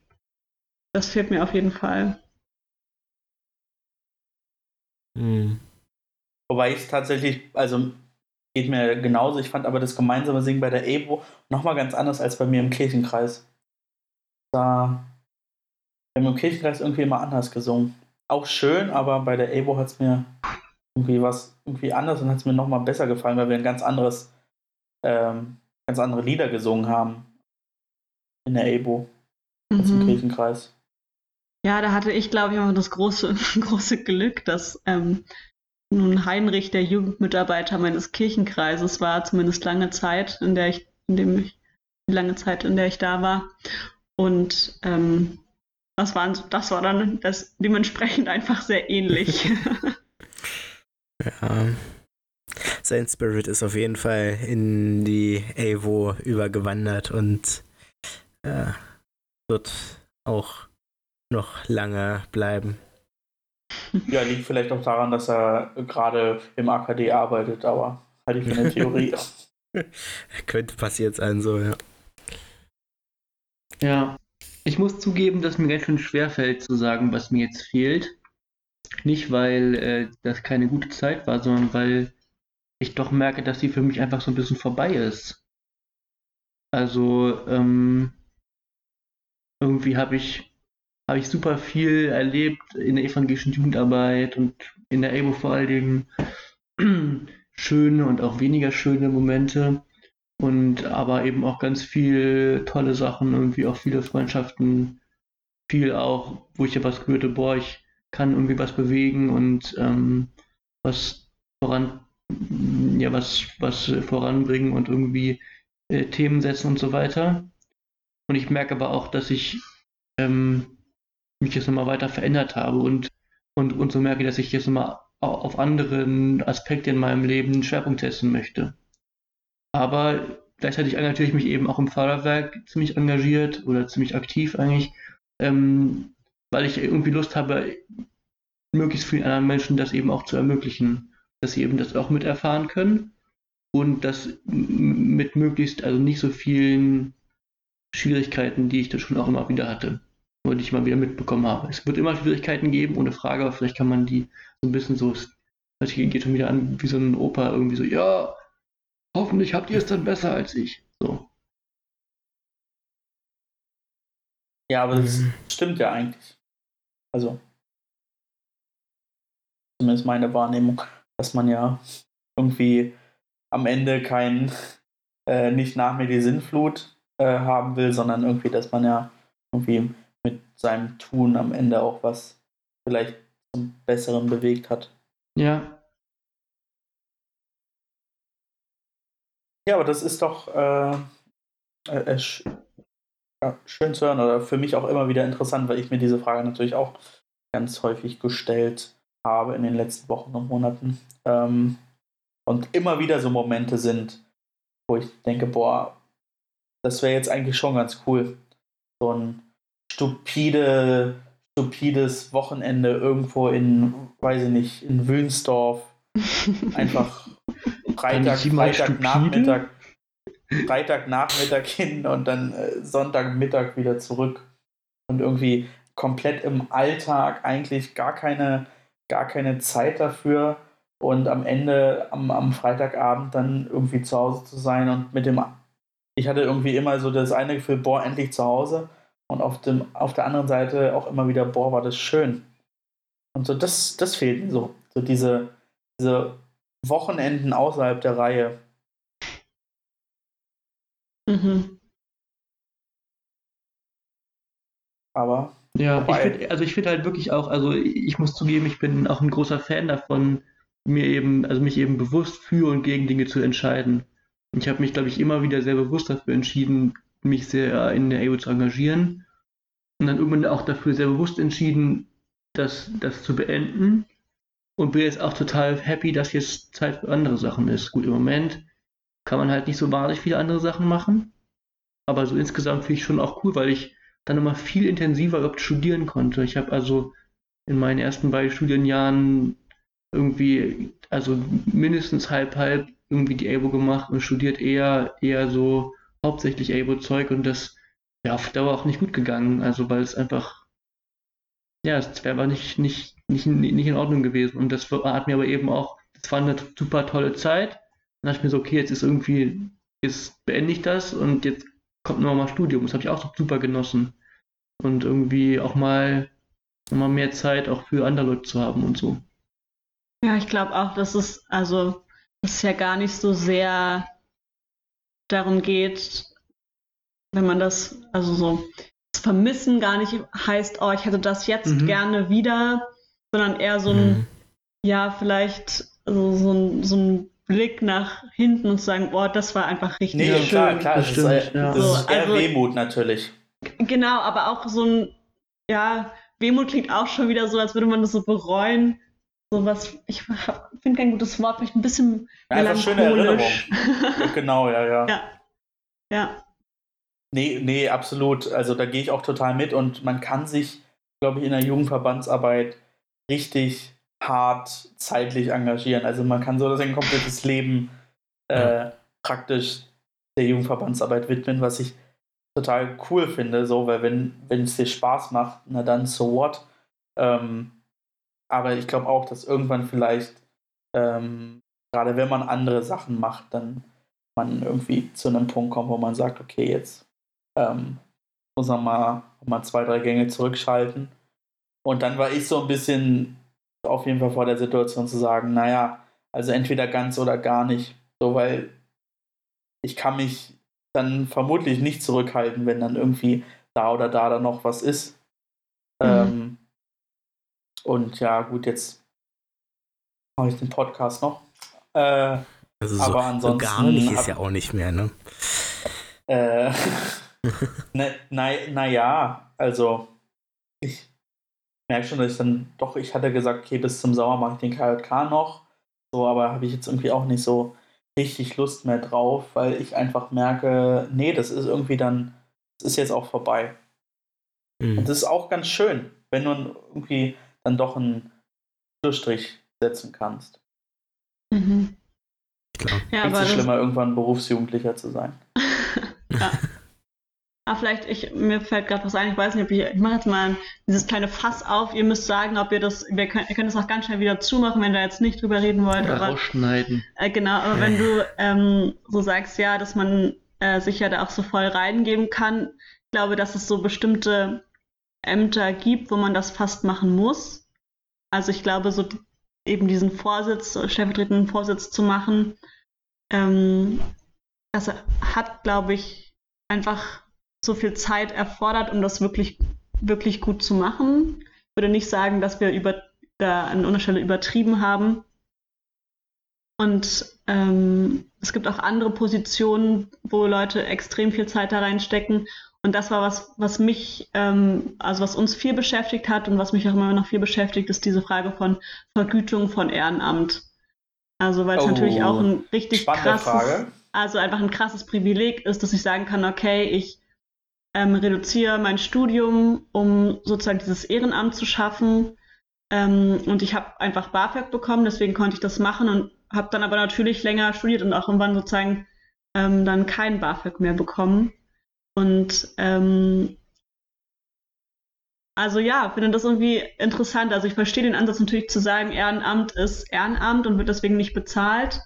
das fehlt mir auf jeden Fall. Hm. Wobei ich tatsächlich, also geht mir genauso. Ich fand aber das gemeinsame Singen bei der EBO nochmal ganz anders als bei mir im Kirchenkreis. Da wir haben im Kirchenkreis irgendwie immer anders gesungen. Auch schön, aber bei der EBO hat es mir irgendwie was irgendwie anders und hat es mir nochmal besser gefallen, weil wir ein ganz anderes, ähm, ganz andere Lieder gesungen haben in der EBO mhm. als im mhm. Kirchenkreis. Ja, da hatte ich, glaube ich, immer das große, große Glück, dass ähm, nun Heinrich der Jugendmitarbeiter meines Kirchenkreises war, zumindest lange Zeit, in der ich, in dem ich, lange Zeit, in der ich da war. Und ähm, das, waren, das war dann das dementsprechend einfach sehr ähnlich. ja. Sein Spirit ist auf jeden Fall in die Evo übergewandert und äh, wird auch noch lange bleiben. Ja, liegt vielleicht auch daran, dass er gerade im AKD arbeitet, aber halte ich für eine Theorie. Könnte passiert sein, so, ja. Ja, ich muss zugeben, dass mir ganz schön schwer fällt zu sagen, was mir jetzt fehlt. Nicht, weil äh, das keine gute Zeit war, sondern weil ich doch merke, dass sie für mich einfach so ein bisschen vorbei ist. Also, ähm, irgendwie habe ich habe ich super viel erlebt in der evangelischen Jugendarbeit und in der EBO vor allen Dingen schöne und auch weniger schöne Momente und aber eben auch ganz viel tolle Sachen, irgendwie auch viele Freundschaften, viel auch, wo ich ja was gehörte, boah, ich kann irgendwie was bewegen und ähm, was voran, ja, was, was voranbringen und irgendwie äh, Themen setzen und so weiter. Und ich merke aber auch, dass ich ähm, mich jetzt nochmal weiter verändert habe und, und, und so merke, dass ich jetzt nochmal auf anderen Aspekte in meinem Leben einen Schwerpunkt setzen möchte. Aber gleichzeitig engagiere ich mich eben auch im Förderwerk ziemlich engagiert oder ziemlich aktiv eigentlich, ähm, weil ich irgendwie Lust habe, möglichst vielen anderen Menschen das eben auch zu ermöglichen, dass sie eben das auch miterfahren können und das mit möglichst, also nicht so vielen Schwierigkeiten, die ich da schon auch immer wieder hatte die ich mal wieder mitbekommen habe. Es wird immer Schwierigkeiten geben, ohne Frage, aber vielleicht kann man die so ein bisschen so, das geht schon wieder an wie so ein Opa irgendwie so, ja, hoffentlich habt ihr es dann besser als ich. So. Ja, aber das mhm. stimmt ja eigentlich. Also, zumindest meine Wahrnehmung, dass man ja irgendwie am Ende kein, äh, nicht nach mir die Sinnflut äh, haben will, sondern irgendwie, dass man ja irgendwie mit seinem Tun am Ende auch was vielleicht zum Besseren bewegt hat. Ja. Ja, aber das ist doch äh, äh, äh ja, schön zu hören oder für mich auch immer wieder interessant, weil ich mir diese Frage natürlich auch ganz häufig gestellt habe in den letzten Wochen und Monaten. Ähm, und immer wieder so Momente sind, wo ich denke, boah, das wäre jetzt eigentlich schon ganz cool. So ein stupide, stupides Wochenende irgendwo in, weiß ich nicht, in Wülnsdorf. Einfach Freitag, Freitagnachmittag, Freitagnachmittag hin und dann äh, Sonntagmittag wieder zurück. Und irgendwie komplett im Alltag eigentlich gar keine, gar keine Zeit dafür. Und am Ende, am, am Freitagabend dann irgendwie zu Hause zu sein und mit dem, ich hatte irgendwie immer so das eine Gefühl, boah, endlich zu Hause und auf, dem, auf der anderen Seite auch immer wieder, boah, war das schön. Und so, das, das fehlt mir so. So diese, diese Wochenenden außerhalb der Reihe. Mhm. Aber. Ja, ich find, also ich finde halt wirklich auch, also ich muss zugeben, ich bin auch ein großer Fan davon, mir eben, also mich eben bewusst für und gegen Dinge zu entscheiden. Ich habe mich, glaube ich, immer wieder sehr bewusst dafür entschieden, mich sehr in der zu engagieren und dann irgendwann auch dafür sehr bewusst entschieden, das, das zu beenden und bin jetzt auch total happy, dass jetzt Zeit für andere Sachen ist. Gut, im Moment kann man halt nicht so wahnsinnig viele andere Sachen machen, aber so insgesamt finde ich schon auch cool, weil ich dann immer viel intensiver überhaupt studieren konnte. Ich habe also in meinen ersten beiden Studienjahren irgendwie, also mindestens halb halb irgendwie die ABO gemacht und studiert eher, eher so hauptsächlich ABO-Zeug und das wäre auf Dauer auch nicht gut gegangen, also weil es einfach, ja, es wäre aber nicht, nicht, nicht, nicht in Ordnung gewesen und das hat mir aber eben auch, das war eine super tolle Zeit. Dann dachte ich mir so, okay, jetzt ist irgendwie, jetzt beende ich das und jetzt kommt nochmal Studium. Das habe ich auch super genossen. Und irgendwie auch mal, mal mehr Zeit auch für andere Leute zu haben und so. Ja, ich glaube auch, dass es, also, dass es ja gar nicht so sehr darum geht, wenn man das, also so, das Vermissen gar nicht heißt, oh, ich hätte das jetzt mhm. gerne wieder, sondern eher so ein, mhm. ja, vielleicht so, so, ein, so ein Blick nach hinten und zu sagen, boah, das war einfach richtig nee, schön. Klar, klar, das, das ist, ja. das ist eher also, Wehmut natürlich. Genau, aber auch so ein, ja, Wehmut klingt auch schon wieder so, als würde man das so bereuen. So was, ich finde kein gutes Wort, vielleicht ein bisschen ja, einfach schöne Erinnerung. genau, ja, ja. Ja. Ja. Nee, nee, absolut. Also da gehe ich auch total mit und man kann sich, glaube ich, in der Jugendverbandsarbeit richtig hart zeitlich engagieren. Also man kann so sein komplettes Leben äh, praktisch der Jugendverbandsarbeit widmen, was ich total cool finde, so, weil wenn, wenn es dir Spaß macht, na dann so what. Ähm, aber ich glaube auch, dass irgendwann vielleicht, ähm, gerade wenn man andere Sachen macht, dann man irgendwie zu einem Punkt kommt, wo man sagt, okay, jetzt ähm, muss man mal, mal zwei, drei Gänge zurückschalten. Und dann war ich so ein bisschen auf jeden Fall vor der Situation zu sagen, naja, also entweder ganz oder gar nicht. So, weil ich kann mich dann vermutlich nicht zurückhalten, wenn dann irgendwie da oder da dann noch was ist. Mhm. Ähm, und ja, gut, jetzt mache ich den Podcast noch. Äh, also so, aber ansonsten, so gar nicht ist ja auch nicht mehr, ne? Äh, na, na, na ja, also ich merke schon, dass ich dann doch, ich hatte gesagt, okay, bis zum Sommer mache ich den KJK noch. So, aber habe ich jetzt irgendwie auch nicht so richtig Lust mehr drauf, weil ich einfach merke, nee, das ist irgendwie dann, das ist jetzt auch vorbei. Mhm. Und das ist auch ganz schön, wenn du irgendwie dann doch einen Schlussstrich setzen kannst. Mhm. Klar. Ja, aber es schlimmer, irgendwann Berufsjugendlicher zu sein. ja. Ah, vielleicht, ich, mir fällt gerade was ein, ich weiß nicht, ob ich, ich mache jetzt mal dieses kleine Fass auf. Ihr müsst sagen, ob ihr das, wir können, ihr könnt das auch ganz schnell wieder zumachen, wenn ihr jetzt nicht drüber reden wollt. Oder aber, rausschneiden. Äh, genau, aber wenn du ähm, so sagst, ja, dass man äh, sich ja da auch so voll reingeben kann, ich glaube, dass es so bestimmte Ämter gibt, wo man das fast machen muss. Also ich glaube, so eben diesen Vorsitz, stellvertretenden Vorsitz zu machen, ähm, das hat, glaube ich, einfach so viel Zeit erfordert, um das wirklich, wirklich gut zu machen. Ich würde nicht sagen, dass wir über, da an einer Stelle übertrieben haben. Und ähm, es gibt auch andere Positionen, wo Leute extrem viel Zeit da reinstecken. Und das war was, was mich, ähm, also was uns viel beschäftigt hat und was mich auch immer noch viel beschäftigt, ist diese Frage von Vergütung von Ehrenamt. Also weil es oh, natürlich auch ein richtig krasses, Frage. also einfach ein krasses Privileg ist, dass ich sagen kann, okay, ich ähm, reduziere mein Studium, um sozusagen dieses Ehrenamt zu schaffen. Ähm, und ich habe einfach BAföG bekommen, deswegen konnte ich das machen und habe dann aber natürlich länger studiert und auch irgendwann sozusagen ähm, dann kein BAföG mehr bekommen. Und ähm, also ja, finde das irgendwie interessant. Also ich verstehe den Ansatz natürlich zu sagen, Ehrenamt ist Ehrenamt und wird deswegen nicht bezahlt.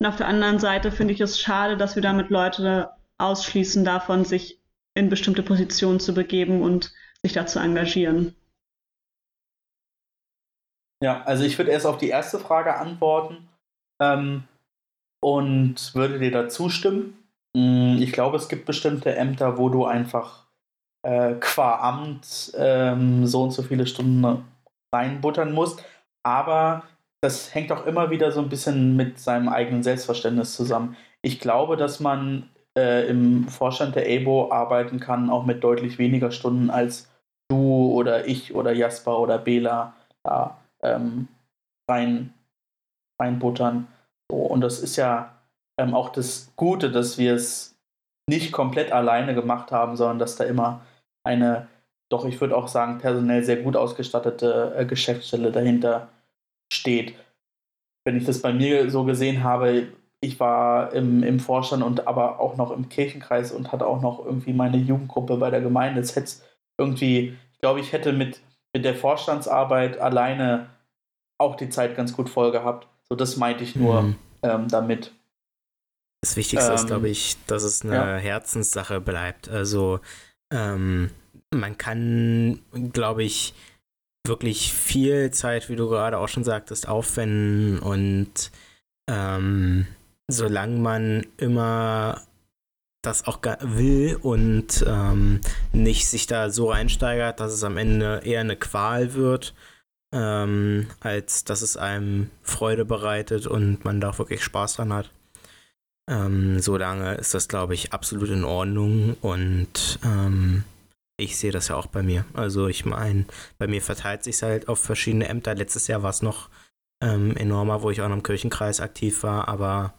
Und auf der anderen Seite finde ich es schade, dass wir damit Leute ausschließen davon, sich in bestimmte Positionen zu begeben und sich da zu engagieren. Ja, also ich würde erst auf die erste Frage antworten ähm, und würde dir da zustimmen. Mm, ich glaube, es gibt bestimmte Ämter, wo du einfach äh, qua Amt ähm, so und so viele Stunden reinbuttern musst. Aber das hängt auch immer wieder so ein bisschen mit seinem eigenen Selbstverständnis zusammen. Ich glaube, dass man äh, im Vorstand der ABO arbeiten kann, auch mit deutlich weniger Stunden als du oder ich oder Jasper oder Bela da ähm, rein, reinbuttern. So, und das ist ja ähm, auch das Gute, dass wir es nicht komplett alleine gemacht haben, sondern dass da immer eine doch ich würde auch sagen, personell sehr gut ausgestattete äh, Geschäftsstelle dahinter steht. Wenn ich das bei mir so gesehen habe, ich war im, im Vorstand und aber auch noch im Kirchenkreis und hatte auch noch irgendwie meine Jugendgruppe bei der Gemeinde. Es hätte irgendwie, ich glaube, ich hätte mit, mit der Vorstandsarbeit alleine auch die Zeit ganz gut voll gehabt. So, das meinte ich nur mhm. ähm, damit. Das Wichtigste ähm, ist, glaube ich, dass es eine ja. Herzenssache bleibt. Also ähm, man kann, glaube ich, wirklich viel Zeit, wie du gerade auch schon sagtest, aufwenden und ähm, solange man immer das auch will und ähm, nicht sich da so reinsteigert, dass es am Ende eher eine Qual wird, ähm, als dass es einem Freude bereitet und man da auch wirklich Spaß dran hat. Ähm, solange ist das, glaube ich, absolut in Ordnung und ähm, ich sehe das ja auch bei mir. Also ich meine, bei mir verteilt sich halt auf verschiedene Ämter. Letztes Jahr war es noch ähm, enormer, wo ich auch noch im Kirchenkreis aktiv war, aber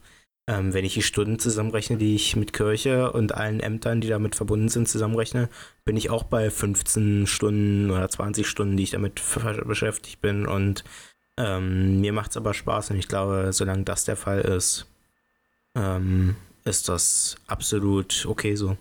ähm, wenn ich die Stunden zusammenrechne, die ich mit Kirche und allen Ämtern, die damit verbunden sind, zusammenrechne, bin ich auch bei 15 Stunden oder 20 Stunden, die ich damit beschäftigt bin. Und ähm, mir macht es aber Spaß und ich glaube, solange das der Fall ist, ähm, ist das absolut okay so.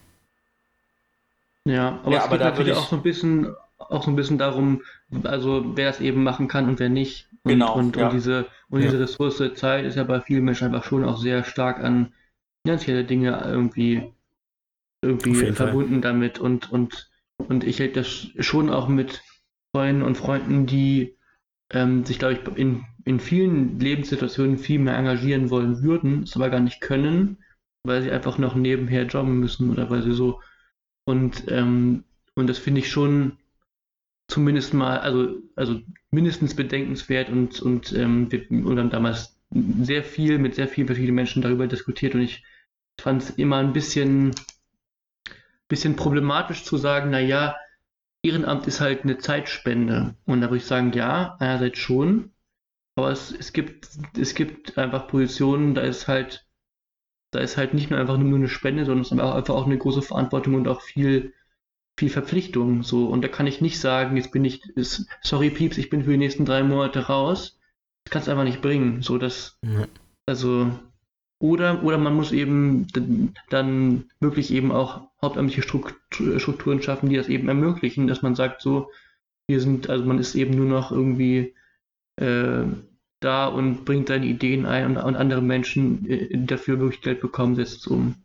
Ja, aber ja, es aber geht natürlich auch so ein bisschen auch so ein bisschen darum, also wer es eben machen kann und wer nicht. Und, genau. Und, ja. und diese, und diese Ressource Zeit ist ja bei vielen Menschen einfach schon auch sehr stark an finanzielle Dinge irgendwie, irgendwie verbunden Fall. damit. Und, und, und ich hätte das schon auch mit Freunden und Freunden, die ähm, sich, glaube ich, in, in vielen Lebenssituationen viel mehr engagieren wollen würden, es aber gar nicht können, weil sie einfach noch nebenher jobben müssen oder weil sie so. Und, ähm, und das finde ich schon zumindest mal, also, also mindestens bedenkenswert und, und ähm, wir und haben damals sehr viel mit sehr vielen verschiedenen Menschen darüber diskutiert und ich fand es immer ein bisschen, bisschen problematisch zu sagen, naja, Ehrenamt ist halt eine Zeitspende. Und da würde ich sagen, ja, einerseits schon, aber es, es, gibt, es gibt einfach Positionen, da ist halt, da ist halt nicht nur einfach nur eine Spende, sondern es ist einfach auch eine große Verantwortung und auch viel, viel Verpflichtung. So. Und da kann ich nicht sagen, jetzt bin ich, ist, sorry Pieps, ich bin für die nächsten drei Monate raus. Das kannst du einfach nicht bringen. So, das, also, oder, oder man muss eben dann wirklich eben auch hauptamtliche Strukturen schaffen, die das eben ermöglichen, dass man sagt, so, wir sind, also man ist eben nur noch irgendwie äh, da und bringt seine Ideen ein und, und andere Menschen äh, dafür wirklich Geld bekommen, setzt es um.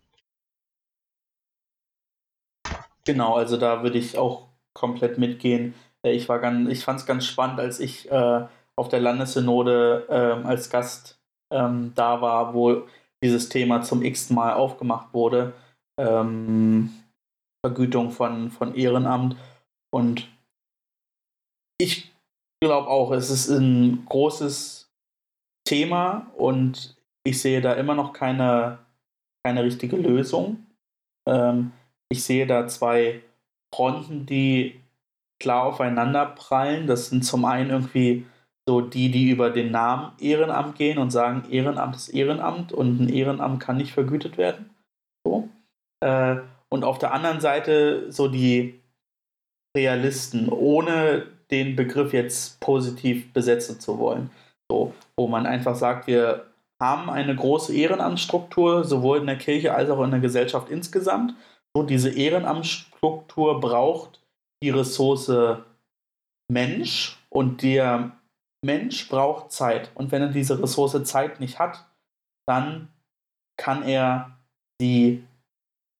Genau, also da würde ich auch komplett mitgehen. Äh, ich war ganz, ich fand es ganz spannend, als ich äh, auf der Landessynode äh, als Gast ähm, da war, wo dieses Thema zum x Mal aufgemacht wurde. Ähm, Vergütung von, von Ehrenamt. Und ich glaube auch, es ist ein großes Thema und ich sehe da immer noch keine, keine richtige Lösung. Ähm, ich sehe da zwei Fronten, die klar aufeinander prallen. Das sind zum einen irgendwie so die, die über den Namen Ehrenamt gehen und sagen, Ehrenamt ist Ehrenamt und ein Ehrenamt kann nicht vergütet werden. So. Äh, und auf der anderen Seite so die Realisten, ohne den Begriff jetzt positiv besetzen zu wollen. So, wo man einfach sagt, wir haben eine große Ehrenamtsstruktur, sowohl in der Kirche als auch in der Gesellschaft insgesamt. So, diese Ehrenamtsstruktur braucht die Ressource Mensch und der Mensch braucht Zeit. Und wenn er diese Ressource Zeit nicht hat, dann kann er sie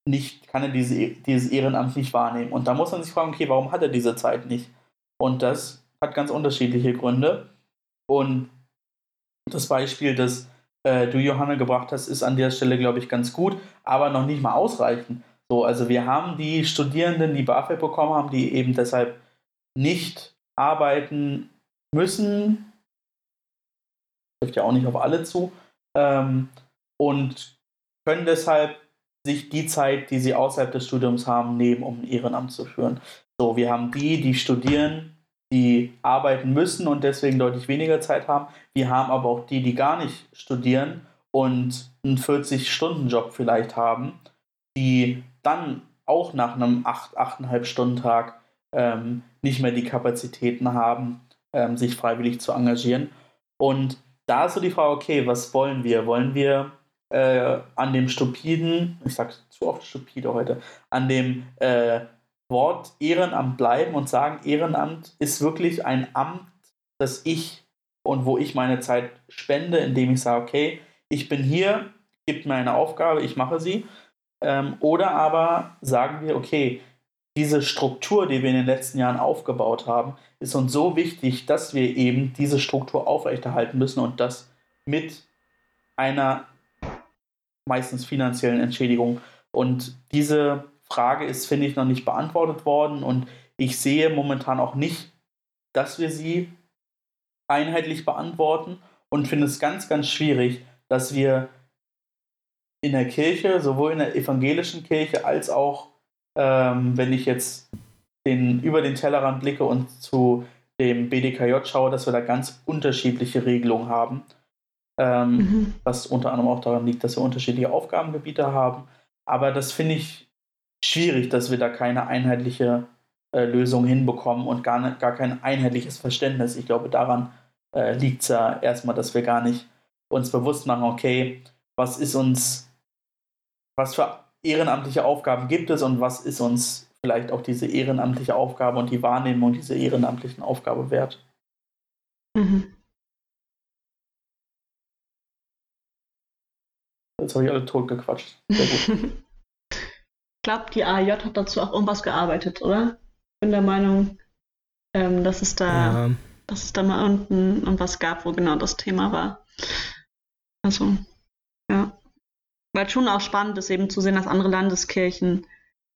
nicht, kann er diese, dieses Ehrenamt nicht wahrnehmen. Und da muss man sich fragen, okay, warum hat er diese Zeit nicht? Und das hat ganz unterschiedliche Gründe. Und das Beispiel, das äh, du, Johanna, gebracht hast, ist an der Stelle, glaube ich, ganz gut, aber noch nicht mal ausreichend. So, also wir haben die Studierenden, die BAföG bekommen haben, die eben deshalb nicht arbeiten müssen. Trifft ja auch nicht auf alle zu. Ähm, und können deshalb sich die Zeit, die sie außerhalb des Studiums haben, nehmen, um ein Ehrenamt zu führen. So, wir haben die, die studieren, die arbeiten müssen und deswegen deutlich weniger Zeit haben. Wir haben aber auch die, die gar nicht studieren und einen 40-Stunden-Job vielleicht haben, die dann auch nach einem 8, 8,5 Stunden Tag ähm, nicht mehr die Kapazitäten haben, ähm, sich freiwillig zu engagieren. Und da ist so die Frage, okay, was wollen wir? Wollen wir äh, an dem stupiden, ich sage zu oft stupide heute, an dem äh, Wort Ehrenamt bleiben und sagen, Ehrenamt ist wirklich ein Amt, das ich und wo ich meine Zeit spende, indem ich sage, okay, ich bin hier, gibt mir eine Aufgabe, ich mache sie. Ähm, oder aber sagen wir, okay, diese Struktur, die wir in den letzten Jahren aufgebaut haben, ist uns so wichtig, dass wir eben diese Struktur aufrechterhalten müssen und das mit einer meistens finanziellen Entschädigung. Und diese Frage ist, finde ich, noch nicht beantwortet worden und ich sehe momentan auch nicht, dass wir sie einheitlich beantworten und finde es ganz, ganz schwierig, dass wir in der Kirche, sowohl in der evangelischen Kirche als auch, ähm, wenn ich jetzt den, über den Tellerrand blicke und zu dem BDKJ schaue, dass wir da ganz unterschiedliche Regelungen haben. Ähm, mhm. Was unter anderem auch daran liegt, dass wir unterschiedliche Aufgabengebiete haben. Aber das finde ich schwierig, dass wir da keine einheitliche äh, Lösung hinbekommen und gar, ne, gar kein einheitliches Verständnis. Ich glaube, daran äh, liegt es ja erstmal, dass wir gar nicht uns bewusst machen, okay, was ist uns, was für ehrenamtliche Aufgaben gibt es und was ist uns vielleicht auch diese ehrenamtliche Aufgabe und die Wahrnehmung dieser ehrenamtlichen Aufgabe wert. Mhm. Jetzt habe ich alle tot gequatscht. Sehr gut. ich glaube, die AJ hat dazu auch irgendwas gearbeitet, oder? Ich bin der Meinung, ähm, dass es da, ja. dass es da mal unten irgendwas gab, wo genau das Thema war. Also, ja. Weil schon auch spannend ist, eben zu sehen, dass andere Landeskirchen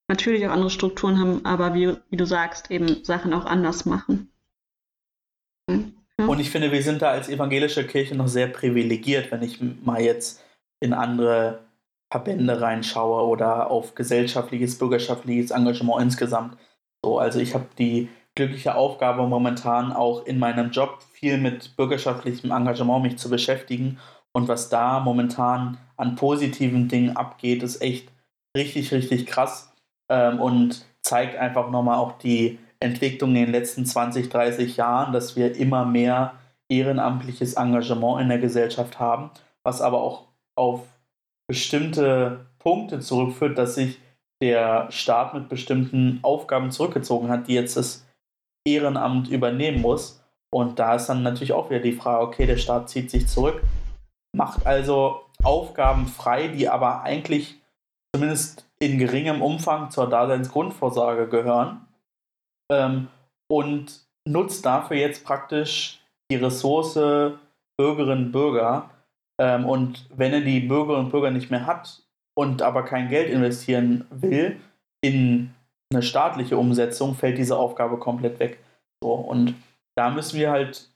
natürlich auch andere Strukturen haben, aber wie, wie du sagst, eben Sachen auch anders machen. Ja. Und ich finde, wir sind da als evangelische Kirche noch sehr privilegiert, wenn ich mal jetzt in andere Verbände reinschaue oder auf gesellschaftliches, bürgerschaftliches Engagement insgesamt. So, also ich habe die glückliche Aufgabe momentan auch in meinem Job viel mit bürgerschaftlichem Engagement mich zu beschäftigen und was da momentan an positiven Dingen abgeht, ist echt richtig, richtig krass ähm, und zeigt einfach nochmal auch die Entwicklung in den letzten 20, 30 Jahren, dass wir immer mehr ehrenamtliches Engagement in der Gesellschaft haben, was aber auch auf bestimmte Punkte zurückführt, dass sich der Staat mit bestimmten Aufgaben zurückgezogen hat, die jetzt das Ehrenamt übernehmen muss. Und da ist dann natürlich auch wieder die Frage, okay, der Staat zieht sich zurück, macht also Aufgaben frei, die aber eigentlich zumindest in geringem Umfang zur Daseinsgrundvorsorge gehören ähm, und nutzt dafür jetzt praktisch die Ressource Bürgerinnen und Bürger, ähm, und wenn er die Bürgerinnen und Bürger nicht mehr hat und aber kein Geld investieren will in eine staatliche Umsetzung, fällt diese Aufgabe komplett weg. So, und da müssen wir halt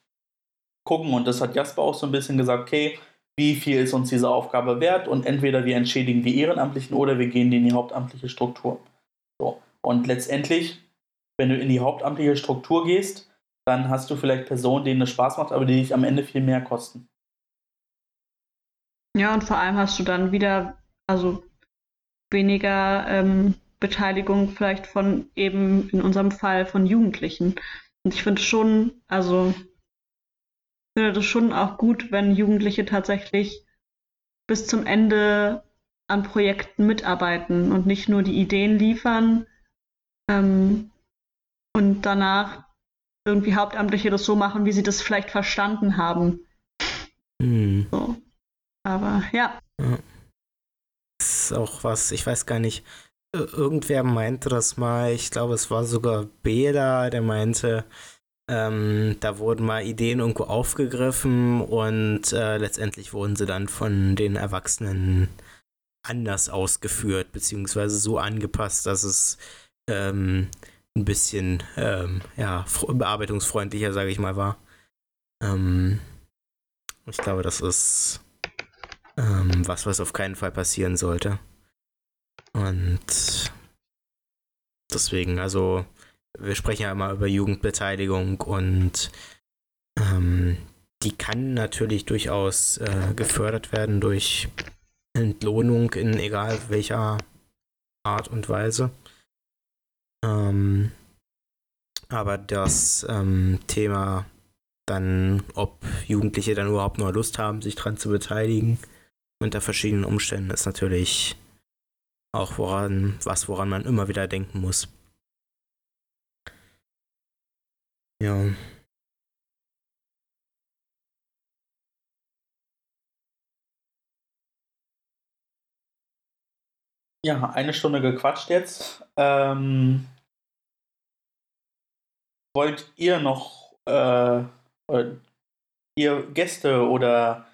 gucken, und das hat Jasper auch so ein bisschen gesagt, okay, wie viel ist uns diese Aufgabe wert? Und entweder wir entschädigen die Ehrenamtlichen oder wir gehen in die hauptamtliche Struktur. So. Und letztendlich, wenn du in die hauptamtliche Struktur gehst, dann hast du vielleicht Personen, denen es Spaß macht, aber die dich am Ende viel mehr kosten. Ja, und vor allem hast du dann wieder, also weniger ähm, Beteiligung vielleicht von eben in unserem Fall von Jugendlichen. Und ich finde schon, also finde das schon auch gut, wenn Jugendliche tatsächlich bis zum Ende an Projekten mitarbeiten und nicht nur die Ideen liefern ähm, und danach irgendwie Hauptamtliche das so machen, wie sie das vielleicht verstanden haben. Mhm. So. Aber ja. ja. Das ist auch was, ich weiß gar nicht. Irgendwer meinte das mal, ich glaube, es war sogar Bela, der meinte, ähm, da wurden mal Ideen irgendwo aufgegriffen und äh, letztendlich wurden sie dann von den Erwachsenen anders ausgeführt, beziehungsweise so angepasst, dass es ähm, ein bisschen ähm, ja, bearbeitungsfreundlicher, sage ich mal, war. Ähm, ich glaube, das ist ähm, was, was auf keinen Fall passieren sollte. Und deswegen, also, wir sprechen ja immer über Jugendbeteiligung und ähm, die kann natürlich durchaus äh, gefördert werden durch Entlohnung in egal welcher Art und Weise. Ähm, Aber das ähm, Thema dann, ob Jugendliche dann überhaupt noch Lust haben, sich dran zu beteiligen, unter verschiedenen Umständen, ist natürlich auch woran, was, woran man immer wieder denken muss. Ja. Ja, eine Stunde gequatscht jetzt. Ähm, wollt ihr noch, äh, ihr Gäste oder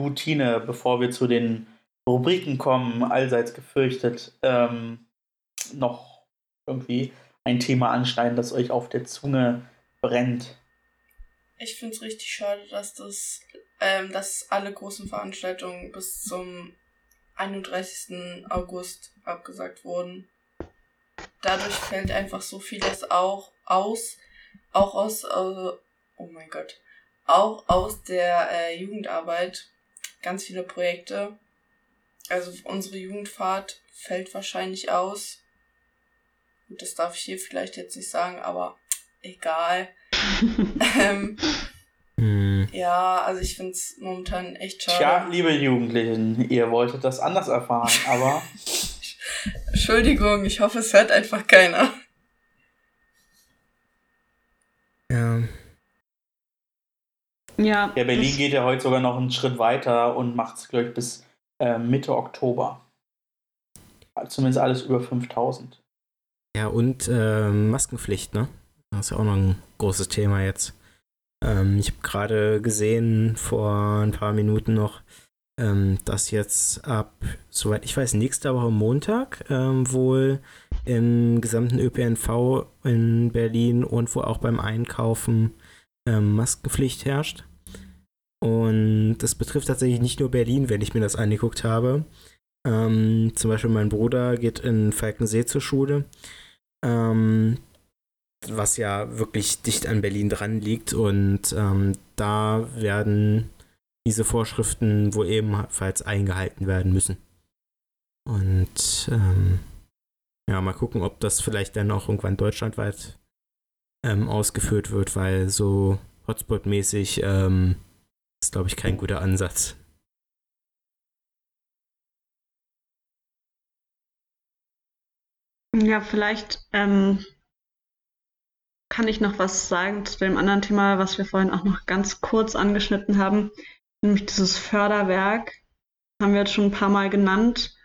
du, Tine, bevor wir zu den Rubriken kommen, allseits gefürchtet, ähm, noch irgendwie ein Thema anschneiden, das euch auf der Zunge brennt? Ich finde es richtig schade, dass das, ähm, dass alle großen Veranstaltungen bis zum 31. August abgesagt wurden. Dadurch fällt einfach so vieles auch aus, auch aus, äh, oh mein Gott, auch aus der äh, Jugendarbeit. Ganz viele Projekte. Also unsere Jugendfahrt fällt wahrscheinlich aus. Gut, das darf ich hier vielleicht jetzt nicht sagen, aber egal. ähm, hm. Ja, also ich finde es momentan echt schade. Tja, liebe Jugendlichen, ihr wolltet das anders erfahren, aber. Entschuldigung, ich hoffe, es hört einfach keiner. Ja. Ja. Ja, Berlin geht ja heute sogar noch einen Schritt weiter und macht es, glaube ich, bis äh, Mitte Oktober. Zumindest alles über 5000. Ja, und äh, Maskenpflicht, ne? Das ist ja auch noch ein großes Thema jetzt. Ähm, ich habe gerade gesehen, vor ein paar Minuten noch, ähm, dass jetzt ab, soweit ich weiß, nächste Woche Montag ähm, wohl im gesamten ÖPNV in Berlin und wo auch beim Einkaufen ähm, Maskenpflicht herrscht. Und das betrifft tatsächlich nicht nur Berlin, wenn ich mir das angeguckt habe. Ähm, zum Beispiel mein Bruder geht in Falkensee zur Schule. Ähm, was ja wirklich dicht an Berlin dran liegt. Und ähm, da werden diese Vorschriften wohl ebenfalls eingehalten werden müssen. Und ähm, ja, mal gucken, ob das vielleicht dann auch irgendwann deutschlandweit ähm, ausgeführt wird, weil so Hotspot-mäßig ähm, ist, glaube ich, kein guter Ansatz. Ja, vielleicht ähm, kann ich noch was sagen zu dem anderen Thema, was wir vorhin auch noch ganz kurz angeschnitten haben, nämlich dieses Förderwerk. Haben wir jetzt schon ein paar Mal genannt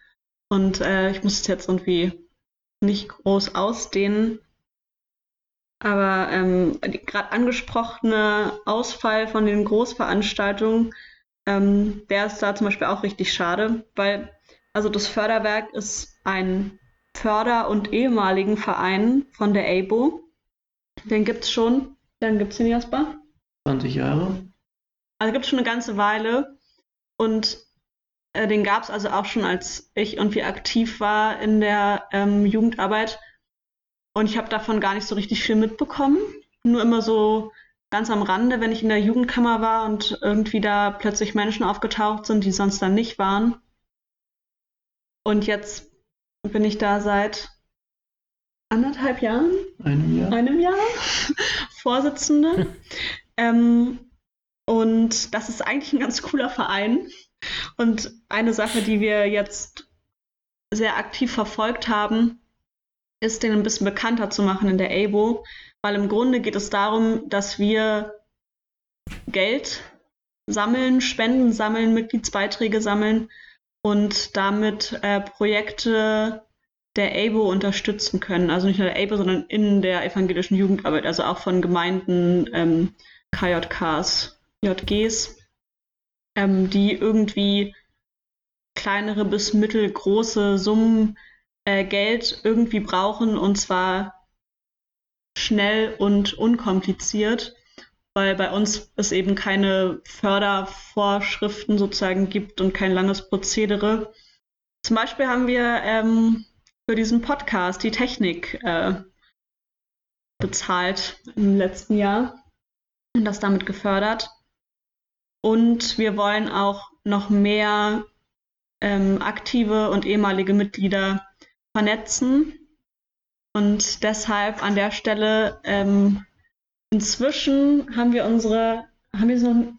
und äh, ich muss es jetzt irgendwie nicht groß ausdehnen. Aber ähm, gerade angesprochene Ausfall von den Großveranstaltungen, ähm, der ist da zum Beispiel auch richtig schade, weil also das Förderwerk ist ein Förder- und ehemaligen Verein von der ABO. Den gibt es schon. Dann gibt es den Jasper? 20 Jahre. Also gibt es schon eine ganze Weile. Und äh, den gab es also auch schon, als ich irgendwie aktiv war in der ähm, Jugendarbeit. Und ich habe davon gar nicht so richtig viel mitbekommen. Nur immer so ganz am Rande, wenn ich in der Jugendkammer war und irgendwie da plötzlich Menschen aufgetaucht sind, die sonst dann nicht waren. Und jetzt bin ich da seit anderthalb Jahren, einem Jahr, einem Jahr Vorsitzende. ähm, und das ist eigentlich ein ganz cooler Verein. Und eine Sache, die wir jetzt sehr aktiv verfolgt haben, ist, den ein bisschen bekannter zu machen in der ABO, weil im Grunde geht es darum, dass wir Geld sammeln, Spenden sammeln, Mitgliedsbeiträge sammeln und damit äh, Projekte der ABO unterstützen können. Also nicht nur der ABO, sondern in der evangelischen Jugendarbeit, also auch von Gemeinden, ähm, KJKs, JGs, ähm, die irgendwie kleinere bis mittelgroße Summen äh, Geld irgendwie brauchen und zwar schnell und unkompliziert, weil bei uns es eben keine Fördervorschriften sozusagen gibt und kein langes Prozedere. Zum Beispiel haben wir ähm, für diesen Podcast die Technik äh, bezahlt im letzten Jahr und das damit gefördert. Und wir wollen auch noch mehr ähm, aktive und ehemalige Mitglieder vernetzen. Und deshalb an der Stelle, ähm, inzwischen haben wir unsere, haben wir so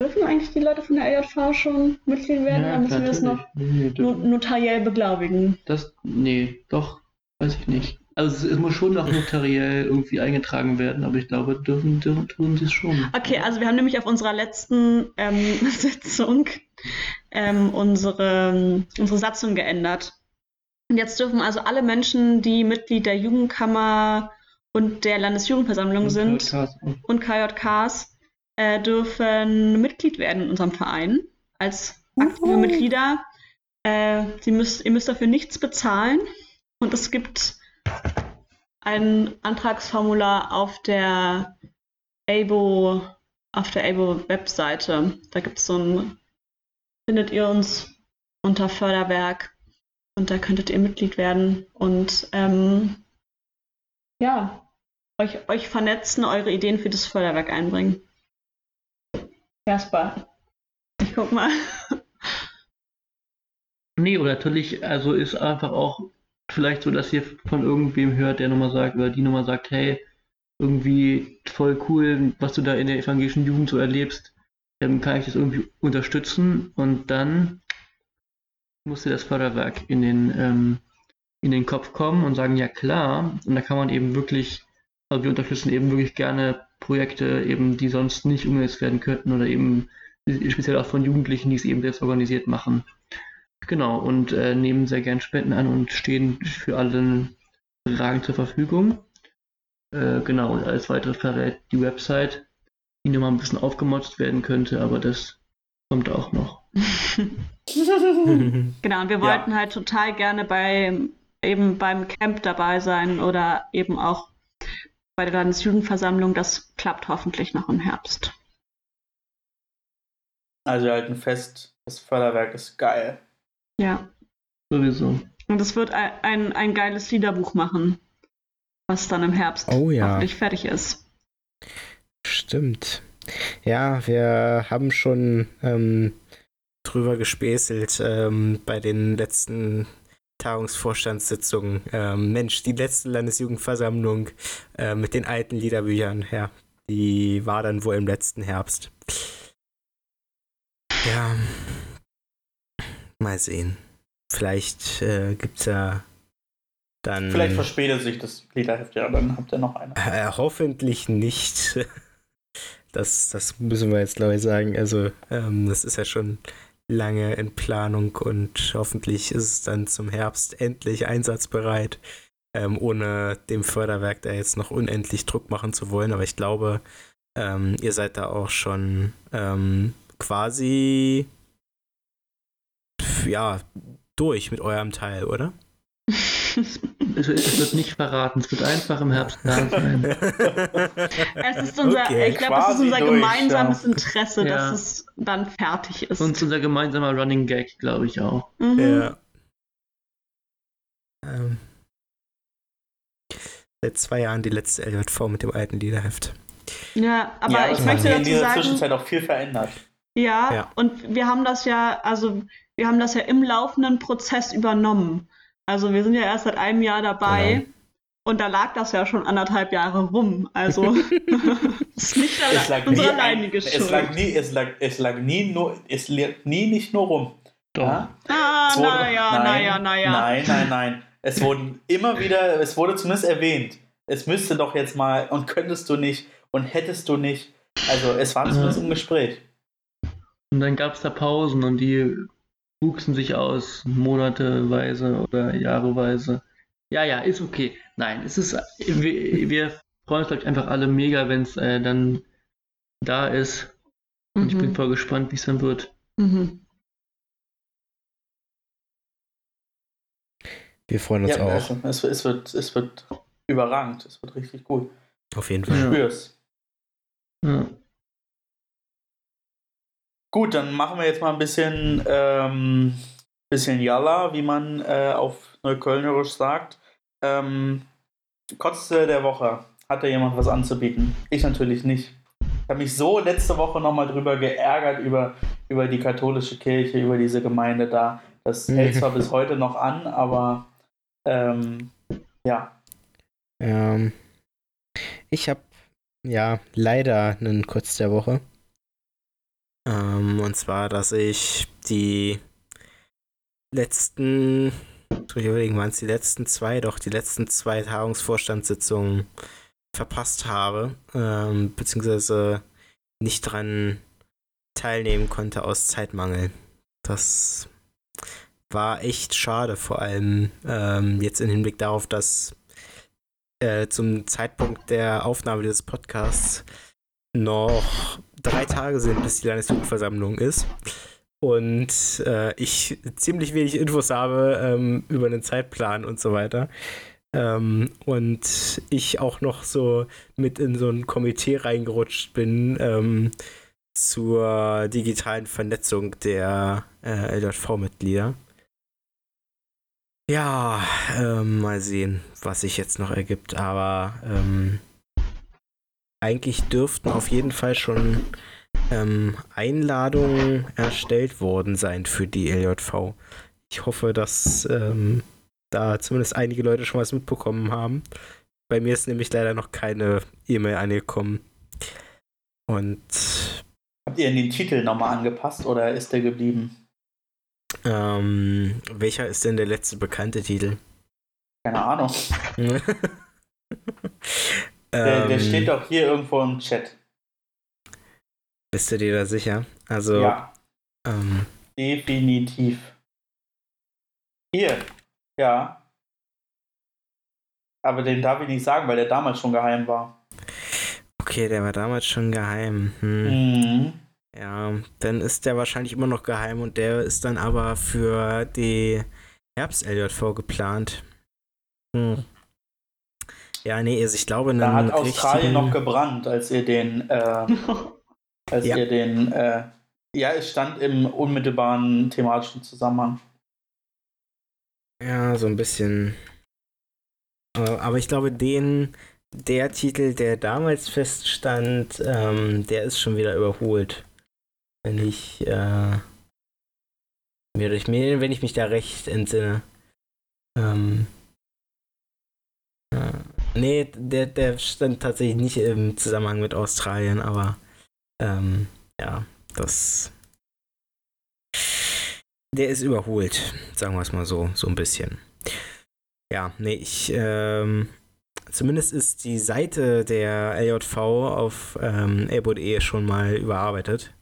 dürfen eigentlich die Leute von der LJV schon Mitglied werden? Ja, oder müssen wir das noch nee, notariell beglaubigen? Das, nee, doch, weiß ich nicht. Also es, muss schon noch notariell irgendwie eingetragen werden, aber ich glaube, dürfen, dürfen tun sie es schon. Okay, also wir haben nämlich auf unserer letzten ähm, Sitzung ähm, unsere, unsere Satzung geändert. Und jetzt dürfen also alle Menschen, die Mitglied der Jugendkammer und der Landesjugendversammlung und sind KJKs. und KJKs, äh, dürfen Mitglied werden in unserem Verein als aktive Uhu. Mitglieder. Äh, sie müsst, ihr müsst dafür nichts bezahlen und es gibt ein Antragsformular auf der ABO, auf der ABO-Webseite. Da gibt es so ein, findet ihr uns unter Förderwerk und da könntet ihr Mitglied werden und ähm, ja, euch, euch vernetzen, eure Ideen für das Förderwerk einbringen. Jasper, ich guck mal. Nee, oder natürlich, also ist einfach auch vielleicht so, dass ihr von irgendwem hört, der nochmal sagt, oder die nochmal sagt, hey, irgendwie voll cool, was du da in der evangelischen Jugend so erlebst, ähm, kann ich das irgendwie unterstützen. Und dann muss dir das Förderwerk in den, ähm, in den Kopf kommen und sagen, ja klar, und da kann man eben wirklich, also wir unterstützen eben wirklich gerne Projekte, eben, die sonst nicht umgesetzt werden könnten oder eben speziell auch von Jugendlichen, die es eben selbst organisiert machen. Genau, und äh, nehmen sehr gern Spenden an und stehen für alle Fragen zur Verfügung. Äh, genau, und als weiteres verrät die Website, die nochmal ein bisschen aufgemotzt werden könnte, aber das kommt auch noch. genau, und wir wollten ja. halt total gerne bei eben beim Camp dabei sein oder eben auch bei der Landesjugendversammlung. Das klappt hoffentlich noch im Herbst. Also wir halten fest, das Förderwerk ist geil. Ja. Sowieso. Und es wird ein, ein, ein geiles Liederbuch machen, was dann im Herbst oh, ja. hoffentlich fertig ist. Stimmt. Ja, wir haben schon ähm, drüber gespäßelt ähm, bei den letzten Tagungsvorstandssitzungen. Ähm, Mensch, die letzte Landesjugendversammlung äh, mit den alten Liederbüchern, ja, die war dann wohl im letzten Herbst. Ja, Mal sehen. Vielleicht äh, gibt es ja dann. Vielleicht verspätet sich das Liederheft ja, dann habt ihr noch eine. Äh, hoffentlich nicht. Das, das müssen wir jetzt, glaube ich, sagen. Also, ähm, das ist ja schon lange in Planung und hoffentlich ist es dann zum Herbst endlich einsatzbereit, ähm, ohne dem Förderwerk da jetzt noch unendlich Druck machen zu wollen. Aber ich glaube, ähm, ihr seid da auch schon ähm, quasi ja, durch mit eurem Teil, oder? Es, es, wird nicht verraten, es wird einfach im Herbst da sein. es ist unser, okay, ich glaube, es ist unser durch, gemeinsames ja. Interesse, ja. dass es dann fertig ist. Und unser gemeinsamer Running Gag, glaube ich auch. Mhm. Ja. Ähm. Seit zwei Jahren die letzte LJV mit dem alten Liederheft. Ja, aber ja, ich möchte dazu in dieser sagen, Zwischenzeit auch viel verändert. Ja, ja, und wir haben das ja, also wir haben das ja im laufenden Prozess übernommen. Also wir sind ja erst seit einem Jahr dabei. Genau. Und da lag das ja schon anderthalb Jahre rum. Also ist nicht es lag unsere alleinige Schuld. Es lag nie, es lag, es lag nie nur, es lag nie nicht nur rum. Doch. Ja? Ah, naja, naja, naja. Nein, nein, nein. Es wurden immer wieder, es wurde zumindest erwähnt. Es müsste doch jetzt mal und könntest du nicht und hättest du nicht. Also es war zumindest im Gespräch. Und dann gab es da Pausen und die wuchsen sich aus, monateweise oder jahreweise. Ja, ja, ist okay. Nein, es ist, wir, wir freuen uns, glaube ich, einfach alle mega, wenn es äh, dann da ist. Und mhm. ich bin mhm. voll gespannt, wie es dann wird. Mhm. Wir freuen uns ja, auch. Also, es, es, wird, es wird überragend. Es wird richtig gut. Auf jeden Fall. Ich spür's. Ja. Gut, dann machen wir jetzt mal ein bisschen, ähm, bisschen Jalla, wie man äh, auf Neuköllnerisch sagt. Ähm, Kotzte der Woche. Hat da jemand was anzubieten? Ich natürlich nicht. Ich habe mich so letzte Woche nochmal drüber geärgert, über, über die katholische Kirche, über diese Gemeinde da. Das hält zwar bis heute noch an, aber ähm, ja, Ähm, ich habe ja leider einen Kurz der Woche. Ähm, und zwar, dass ich die letzten, ich überlegen, waren es die letzten zwei, doch die letzten zwei Tagungsvorstandssitzungen verpasst habe, ähm, beziehungsweise nicht dran teilnehmen konnte aus Zeitmangel. Das war echt schade, vor allem ähm, jetzt im Hinblick darauf, dass äh, zum Zeitpunkt der Aufnahme dieses Podcasts noch drei Tage sind, bis die Landesjugendversammlung ist. Und äh, ich ziemlich wenig Infos habe ähm, über den Zeitplan und so weiter. Ähm, und ich auch noch so mit in so ein Komitee reingerutscht bin ähm, zur digitalen Vernetzung der äh, LJV-Mitglieder. Ja, ähm, mal sehen, was sich jetzt noch ergibt. Aber ähm, eigentlich dürften auf jeden Fall schon ähm, Einladungen erstellt worden sein für die LJV. Ich hoffe, dass ähm, da zumindest einige Leute schon was mitbekommen haben. Bei mir ist nämlich leider noch keine E-Mail angekommen. Und. Habt ihr den Titel nochmal angepasst oder ist der geblieben? Ähm, welcher ist denn der letzte bekannte Titel? Keine Ahnung. der, der, steht ähm. doch hier irgendwo im Chat. Bist du dir da sicher? Also. Ja. Ähm, Definitiv. Hier. Ja. Aber den darf ich nicht sagen, weil der damals schon geheim war. Okay, der war damals schon geheim. Hm. Mhm. Ja, dann ist der wahrscheinlich immer noch geheim und der ist dann aber für die Herbst-LJV geplant. Hm. Ja, nee, also ich glaube, da hat Australien noch gebrannt, als ihr den, äh, als ja. ihr den, äh, ja, es stand im unmittelbaren thematischen Zusammenhang. Ja, so ein bisschen. Aber ich glaube, den, der Titel, der damals feststand, ähm, der ist schon wieder überholt. Wenn ich, äh, wenn ich mich da recht entsinne. Ähm, äh, nee, der, der stand tatsächlich nicht im Zusammenhang mit Australien, aber ähm, ja, das der ist überholt, sagen wir es mal so, so ein bisschen. Ja, nee, ich, ähm, zumindest ist die Seite der LJV auf ähm, elbo.de schon mal überarbeitet,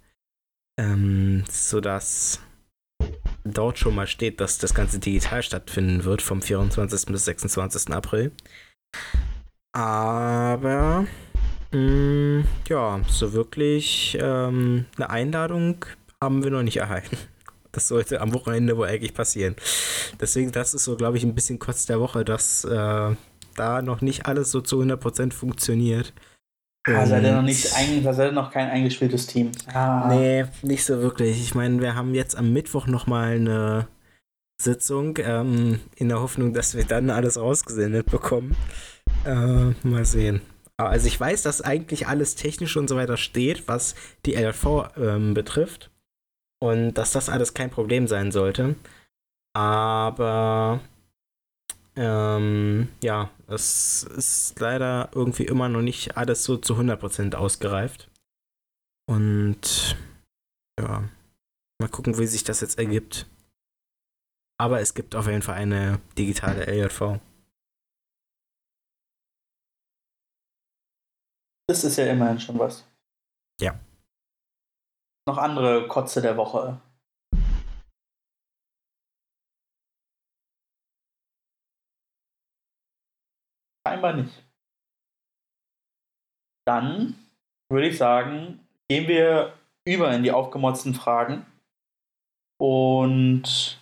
ähm, sodass dort schon mal steht, dass das Ganze digital stattfinden wird, vom 24. bis 26. April. Aber, mh, mm, ja, so wirklich ähm, eine Einladung haben wir noch nicht erhalten. Das sollte am Wochenende wohl eigentlich passieren. Deswegen, das ist so, glaube ich, ein bisschen kurz der Woche, dass äh, da noch nicht alles so zu 100% funktioniert. Ah, seid ihr noch nicht ein, seid ihr noch kein eingespieltes Team? Ah. Nee, nicht so wirklich. Ich meine, wir haben jetzt am Mittwoch nochmal eine Sitzung, ähm, in der Hoffnung, dass wir dann alles rausgesendet bekommen. Äh, mal sehen. Also ich weiß, dass eigentlich alles technisch und so weiter steht, was die LV ähm, betrifft und dass das alles kein Problem sein sollte. Aber ähm, ja, es ist leider irgendwie immer noch nicht alles so zu 100% ausgereift. Und ja, mal gucken, wie sich das jetzt ergibt. Aber es gibt auf jeden Fall eine digitale LJV. Das ist ja immerhin schon was. Ja noch andere Kotze der Woche? Scheinbar nicht. Dann würde ich sagen, gehen wir über in die aufgemotzten Fragen. Und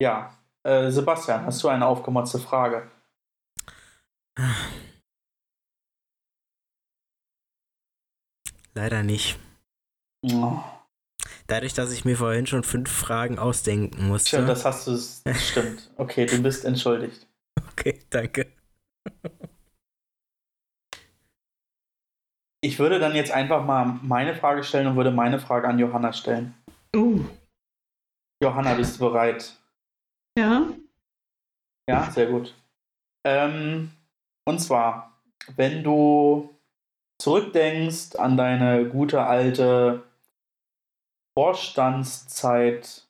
ja, äh, Sebastian, hast du eine aufgemotzte Frage? Leider nicht. Oh. Dadurch, dass ich mir vorhin schon fünf Fragen ausdenken musste. Stimmt, das hast du, stimmt. Okay, du bist entschuldigt. Okay, danke. Ich würde dann jetzt einfach mal meine Frage stellen und würde meine Frage an Johanna stellen. Uh. Johanna, bist du bereit? Ja. Ja, sehr gut. Ähm, und zwar, wenn du zurückdenkst an deine gute alte Vorstandszeit,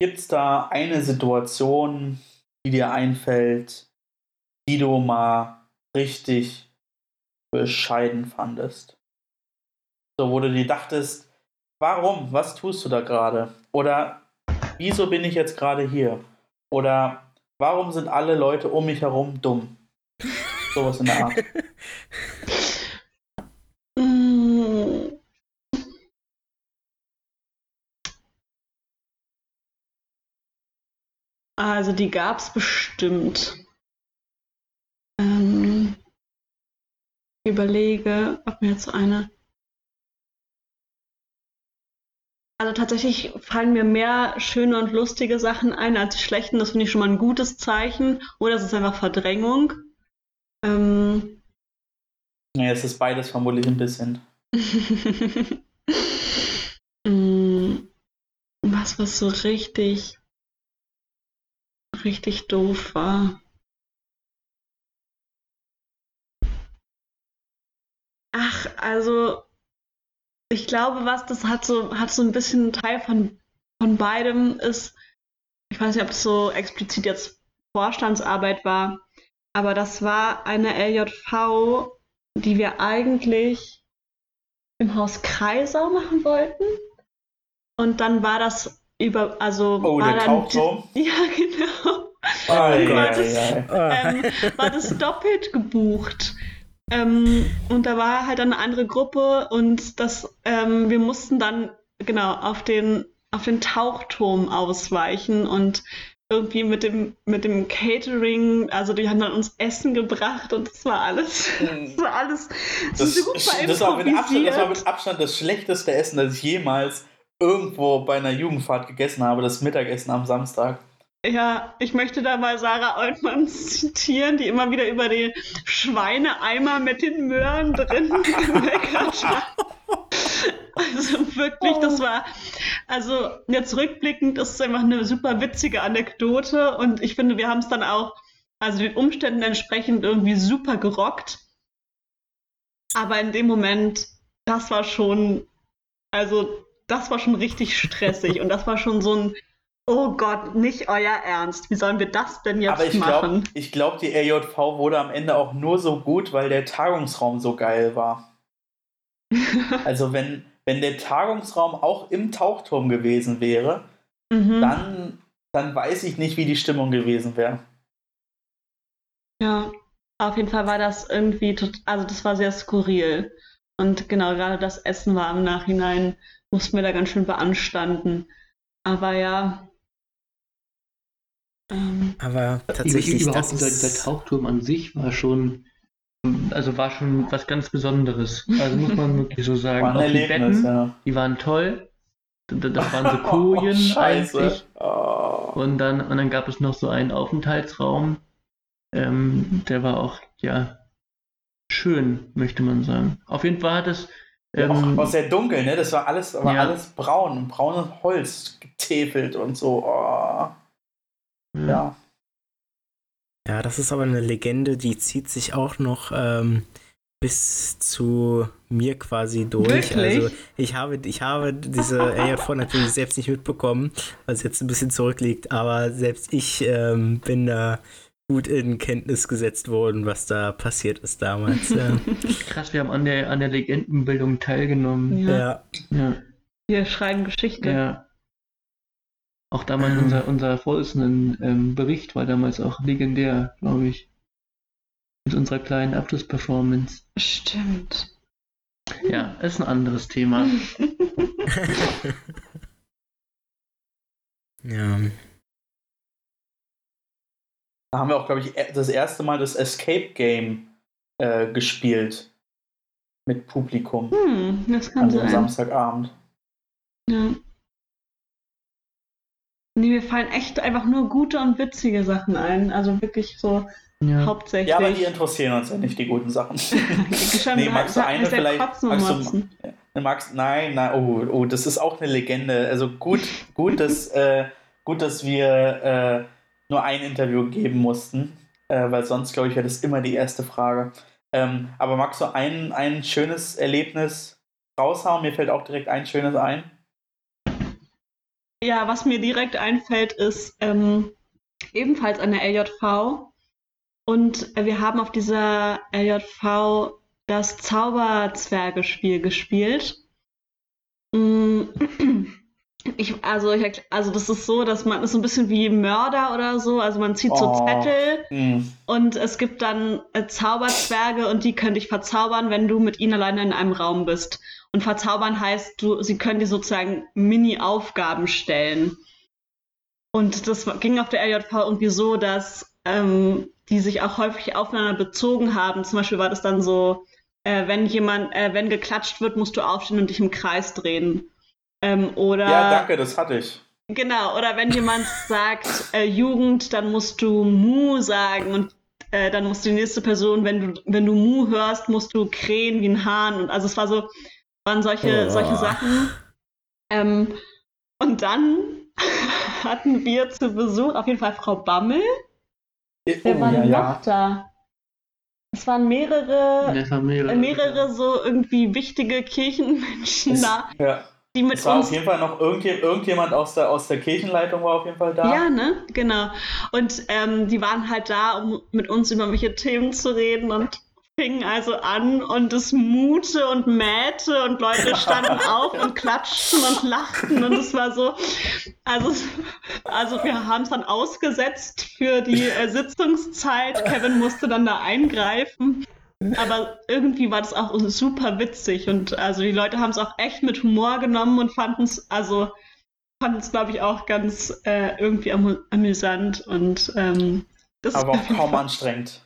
gibt es da eine Situation, die dir einfällt, die du mal richtig bescheiden fandest? So, wo du dir dachtest, warum? Was tust du da gerade? Oder wieso bin ich jetzt gerade hier? Oder warum sind alle Leute um mich herum dumm? Sowas in der Art. Mm. Also die gab es bestimmt. Ähm, überlege, ob mir jetzt eine. Also tatsächlich fallen mir mehr schöne und lustige Sachen ein als die schlechten. Das finde ich schon mal ein gutes Zeichen. Oder es ist einfach Verdrängung. Ähm, Ja, es ist beides vermutlich ein bisschen. Mm, Was, was so richtig, richtig doof war. Ach, also, ich glaube, was das hat so, hat so ein bisschen einen Teil von, von beidem ist, ich weiß nicht, ob es so explizit jetzt Vorstandsarbeit war, aber das war eine LJV, die wir eigentlich im Haus Kreisau machen wollten. Und dann war das über, also Oh, war der dann Tauchturm? Ja, genau. Ei, ei. Ah. ähm, war das doppelt gebucht. Ähm, und da war halt eine andere Gruppe und das, ähm, wir mussten dann genau auf den, auf den Tauchturm ausweichen und irgendwie mit dem, mit dem Catering, also die haben dann uns Essen gebracht und das war alles, das war alles Das, super das, war mit Abstand, das war mit Abstand das schlechteste Essen, das ich jemals irgendwo bei einer Jugendfahrt gegessen habe, das Mittagessen am Samstag. Ja, ich möchte da mal Sarah Oltmann zitieren, die immer wieder über den Schweineeimer mit den Möhren drin gemeckert hat. Also wirklich, das war, also jetzt rückblickend ist es einfach eine super witzige Anekdote und ich finde, wir haben es dann auch, also den Umständen entsprechend irgendwie super gerockt. Aber in dem Moment, das war schon, also das war schon richtig stressig und das war schon so ein, oh Gott, nicht euer Ernst, wie sollen wir das denn jetzt Aber ich glaube, machen? ich glaub, die RJV wurde am Ende auch nur so gut, weil der Tagungsraum so geil war. Also wenn, wenn der Tagungsraum auch im Tauchturm gewesen wäre, mhm. dann, dann weiß ich nicht, wie die Stimmung gewesen wäre. Ja, auf jeden Fall war das irgendwie, also das war sehr skurril. Und genau, gerade das Essen war im Nachhinein, mussten wir da ganz schön beanstanden. Aber ja. Ähm, Aber tatsächlich, Überhaupt das dieser, dieser ist, Tauchturm an sich war schon, also war schon was ganz Besonderes. Also muss man wirklich so sagen. War Auch die Betten, ja. die waren toll. Da, da waren so Kojen Scheiße. eigentlich. Oh. Und dann, und dann gab es noch so einen Aufenthaltsraum. Ähm, der war auch, ja, schön, möchte man sagen. Auf jeden Fall hat es. Ja, auch, Ähm, auch sehr dunkel, ne? Das war alles, war Ja. alles braun, braunes Holz getäfelt und so. Oh. Ja. ja, das ist aber eine Legende, die zieht sich auch noch ähm, bis zu mir quasi durch. Wirklich? Also ich habe, ich habe diese AJV natürlich selbst nicht mitbekommen, was jetzt ein bisschen zurückliegt, aber selbst ich ähm, bin da gut in Kenntnis gesetzt worden, was da passiert ist damals. Ja. krass, wir haben an der, an der Legendenbildung teilgenommen. ja. ja. Ja. Wir schreiben Geschichte. Ja. Auch damals Ähm. unser, unser Vorsitzenden ähm, Bericht war damals auch legendär, glaube ich. Mit unserer kleinen Abschlussperformance. Stimmt. Ja, ist ein anderes Thema. ja. Da haben wir auch, glaube ich, e- das erste Mal das Escape Game äh, gespielt. Mit Publikum. Hm, das kann An sein. Samstagabend. Ja. Nee, mir fallen echt einfach nur gute und witzige Sachen ein. Also wirklich so Ja. hauptsächlich. Ja, aber die interessieren uns ja nicht, die guten Sachen. Schon Nee, magst du eine vielleicht- magst du-. Magst, nein, nein, oh, oh, das ist auch eine Legende. Also gut, gut, dass, äh, gut, dass wir äh, nur ein Interview geben mussten, äh, weil sonst, glaube ich, wäre das immer die erste Frage. Ähm, aber magst du ein, ein schönes Erlebnis raushauen? Mir fällt auch direkt ein schönes ein. Ja, was mir direkt einfällt, ist ähm, ebenfalls an der LJV. Und wir haben auf dieser LJV das Zauberzwergespiel gespielt. Mm, ich, also, ich, also das ist so, dass man ist so ein bisschen wie Mörder oder so. Also man zieht so Oh. Zettel Hm. und es gibt dann äh, Zauberzwerge und die können dich verzaubern, wenn du mit ihnen alleine in einem Raum bist. Und verzaubern heißt, du, sie können dir sozusagen Mini-Aufgaben stellen. Und das ging auf der LJV irgendwie so, dass ähm, die sich auch häufig aufeinander bezogen haben. Zum Beispiel war das dann so, äh, wenn jemand, äh, wenn geklatscht wird, musst du aufstehen und dich im Kreis drehen. Ähm, oder Ja, danke, das hatte ich. Genau, oder wenn jemand sagt äh, Jugend, dann musst du Mu sagen und äh, dann muss die nächste Person, wenn du, wenn du Mu hörst, musst du krähen wie ein Hahn. Und also es war so, waren solche, Oh. solche Sachen. Ähm, und dann hatten wir zu Besuch auf jeden Fall Frau Bammel. Wer Oh, war ja, denn ja. noch da? Es waren mehrere, Das waren mehrere. äh, mehrere so irgendwie wichtige Kirchenmenschen Es- da, ja. die mit Es war uns auf jeden Fall noch irgendjemand, irgendjemand aus, der, aus der Kirchenleitung war auf jeden Fall da. Ja, ne? Genau. Und ähm, die waren halt da, um mit uns über welche Themen zu reden und fingen also an und es mute und mähte und Leute standen auf und klatschten und lachten und es war so, also, also wir haben es dann ausgesetzt für die äh, Sitzungszeit. Kevin musste dann da eingreifen. Aber irgendwie war das auch super witzig und also die Leute haben es auch echt mit Humor genommen und fanden es, also fanden es, glaube ich, auch ganz äh, irgendwie amüsant und ähm, das Aber auch kaum anstrengend.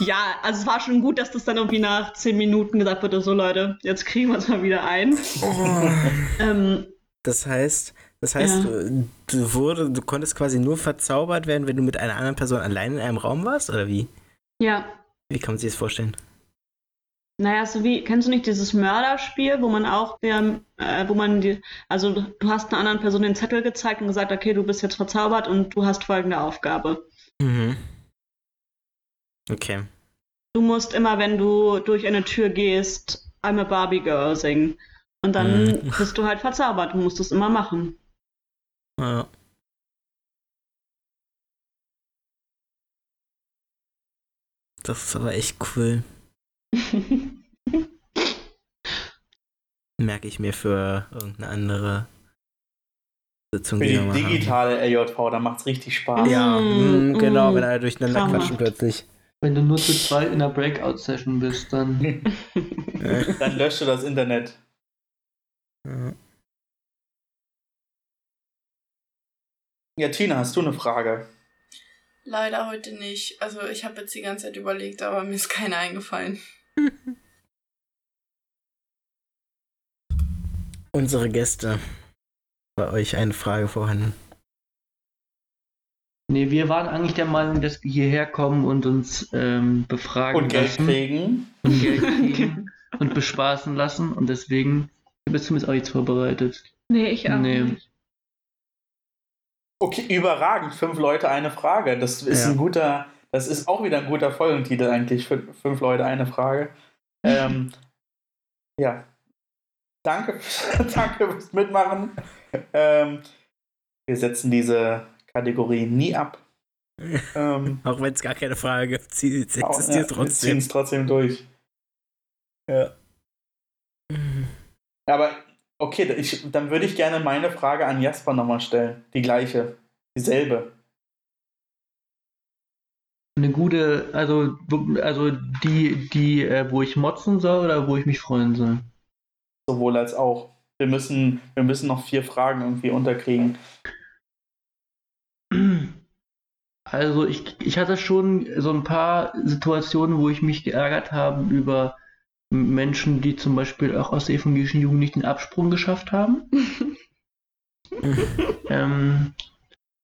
Ja, also es war schon gut, dass das dann irgendwie nach zehn Minuten gesagt wurde, so Leute, jetzt kriegen wir uns mal wieder ein. Oh. Ähm, Das heißt, das heißt, Ja. du, du wurde, du konntest quasi nur verzaubert werden, wenn du mit einer anderen Person allein in einem Raum warst, oder wie? ja, Wie kann man sich das vorstellen? naja, so wie, kennst du nicht dieses Mörderspiel, wo man auch, der, äh, wo man die, also du hast einer anderen Person den Zettel gezeigt und gesagt, okay, du bist jetzt verzaubert und du hast folgende Aufgabe. Mhm. Okay. Du musst immer, wenn du durch eine Tür gehst, I'm a Barbie Girl singen. Und dann Mhm. bist du halt verzaubert. Du musst es immer machen. Ja. Das ist aber echt cool. Merke ich mir für irgendeine andere Sitzung, Für die die haben. digitale LJV, da macht es richtig Spaß. Ja, Mm, mm, genau, mm. wenn alle durcheinander Traumhaft. quatschen plötzlich. Wenn du nur zu zweit in einer Breakout-Session bist, dann. Dann löscht du das Internet. ja. Ja, Tina, hast du eine Frage? Leider heute nicht. Also ich habe jetzt die ganze Zeit überlegt, aber mir ist keine eingefallen. Unsere Gäste. Bei euch eine Frage vorhanden. Nee, wir waren eigentlich der Meinung, dass wir hierher kommen und uns ähm, befragen Und Geld lassen. kriegen? Und Geld kriegen und bespaßen lassen. Und deswegen habe ich zumindest auch nichts vorbereitet. nee, ich auch Nee. nicht. Okay, überragend. Fünf Leute, eine Frage. Das ist Ja. ein guter, das ist auch wieder ein guter Folgentitel eigentlich. Fün- Fünf Leute, eine Frage. Ähm, ja. Danke, danke fürs Mitmachen. Ähm, wir setzen diese Kategorie nie ab. Ähm, Auch wenn es gar keine Frage gibt, sie sie auch, existiert ja, wir ziehen trotzdem. es trotzdem durch. Ja. Aber okay, ich, dann würde ich gerne meine Frage an Jasper nochmal stellen. Die gleiche. Dieselbe. Eine gute, also, also die, die, äh, wo ich motzen soll oder wo ich mich freuen soll. Sowohl als auch. Wir müssen, wir müssen noch vier Fragen irgendwie unterkriegen. Also ich, ich hatte schon so ein paar Situationen, wo ich mich geärgert habe über Menschen, die zum Beispiel auch aus der evangelischen Jugend nicht den Absprung geschafft haben. ähm,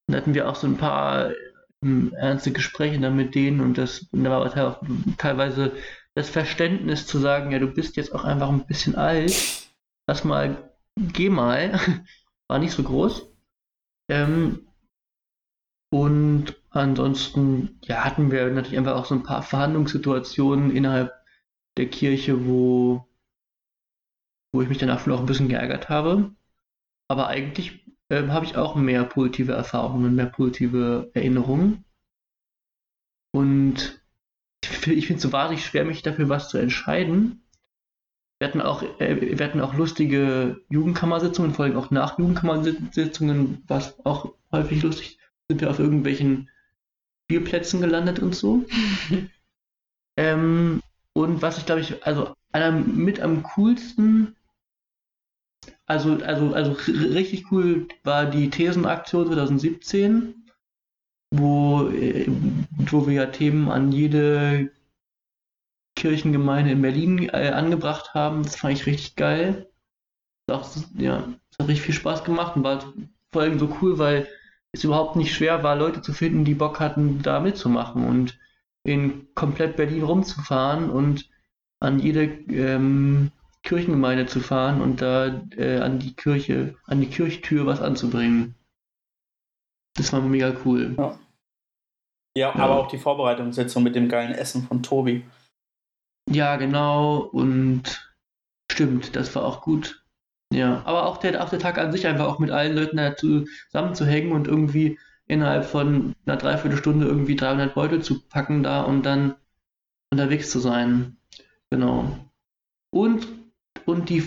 dann hatten wir auch so ein paar ähm, ernste Gespräche dann mit denen und das und da war aber te- teilweise das Verständnis zu sagen, ja, du bist jetzt auch einfach ein bisschen alt, lass mal, geh mal, war nicht so groß. Ähm, Und ansonsten ja, hatten wir natürlich einfach auch so ein paar Verhandlungssituationen innerhalb der Kirche, wo, wo ich mich danach auch ein bisschen geärgert habe. Aber eigentlich ähm, habe ich auch mehr positive Erfahrungen, mehr positive Erinnerungen. Und ich finde es so wahnsinnig schwer, mich dafür was zu entscheiden. Wir hatten auch, äh, wir hatten auch lustige Jugendkammersitzungen, vor allem auch nach Jugendkammersitzungen, was auch häufig lustig, sind wir auf irgendwelchen Spielplätzen gelandet und so. ähm, und was ich glaube ich, also einer mit am coolsten, also, also, also richtig cool war die Thesenaktion 2017, wo, äh, wo wir ja Themen an jede Kirchengemeinde in Berlin äh, angebracht haben. Das fand ich richtig geil. Das, ja, das hat richtig viel Spaß gemacht und war vor allem so cool, weil es überhaupt nicht schwer war, Leute zu finden, die Bock hatten, da mitzumachen und in komplett Berlin rumzufahren und an jede ähm, Kirchengemeinde zu fahren und da äh, an die Kirche, an die Kirchtür was anzubringen. Das war mega cool. Ja. Ja, ja, aber auch die Vorbereitungssitzung mit dem geilen Essen von Tobi. Ja, genau. Und stimmt, das war auch gut. Ja, aber auch der, auch der Tag an sich einfach auch mit allen Leuten da zusammenzuhängen und irgendwie innerhalb von einer Dreiviertelstunde irgendwie 300 Beutel zu packen da und dann unterwegs zu sein. Genau. Und, und die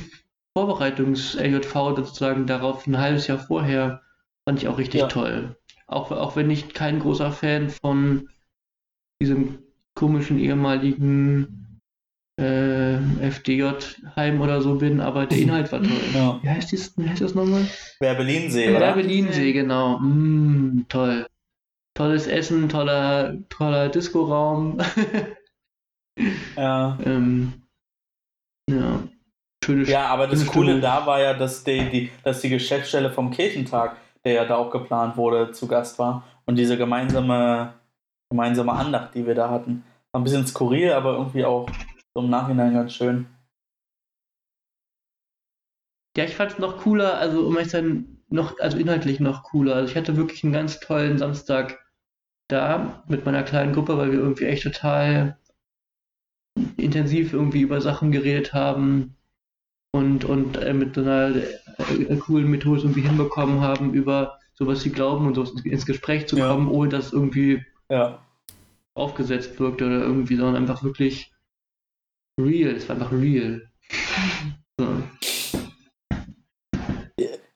Vorbereitungs-LJV sozusagen darauf ein halbes Jahr vorher fand ich auch richtig ja. toll. Auch, auch wenn ich kein großer Fan von diesem komischen ehemaligen äh, FDJ-Heim oder so bin, aber der Inhalt war toll. Ja. Wie, heißt wie heißt das nochmal? Werbelinsee, oder? Werbelinsee, genau. Mm, toll. Tolles Essen, toller, toller Diskoraum. ja. ähm, ja. Schöne ja, aber das Coole da war ja, dass die, die, dass die Geschäftsstelle vom Kirchentag, der ja da auch geplant wurde, zu Gast war. Und diese gemeinsame, gemeinsame Andacht, die wir da hatten. War ein bisschen skurril, aber irgendwie auch so im Nachhinein ganz schön. Ja, ich fand es noch cooler, also um ehrlich sein, noch, also inhaltlich noch cooler. Also ich hatte wirklich einen ganz tollen Samstag da mit meiner kleinen Gruppe, weil wir irgendwie echt total intensiv irgendwie über Sachen geredet haben und, und äh, mit so einer äh, coolen Methode irgendwie hinbekommen haben, über sowas wie Glauben und so ins Gespräch zu kommen, ja. ohne dass irgendwie ja. aufgesetzt wirkt oder irgendwie, sondern einfach wirklich real. Es war einfach real. So.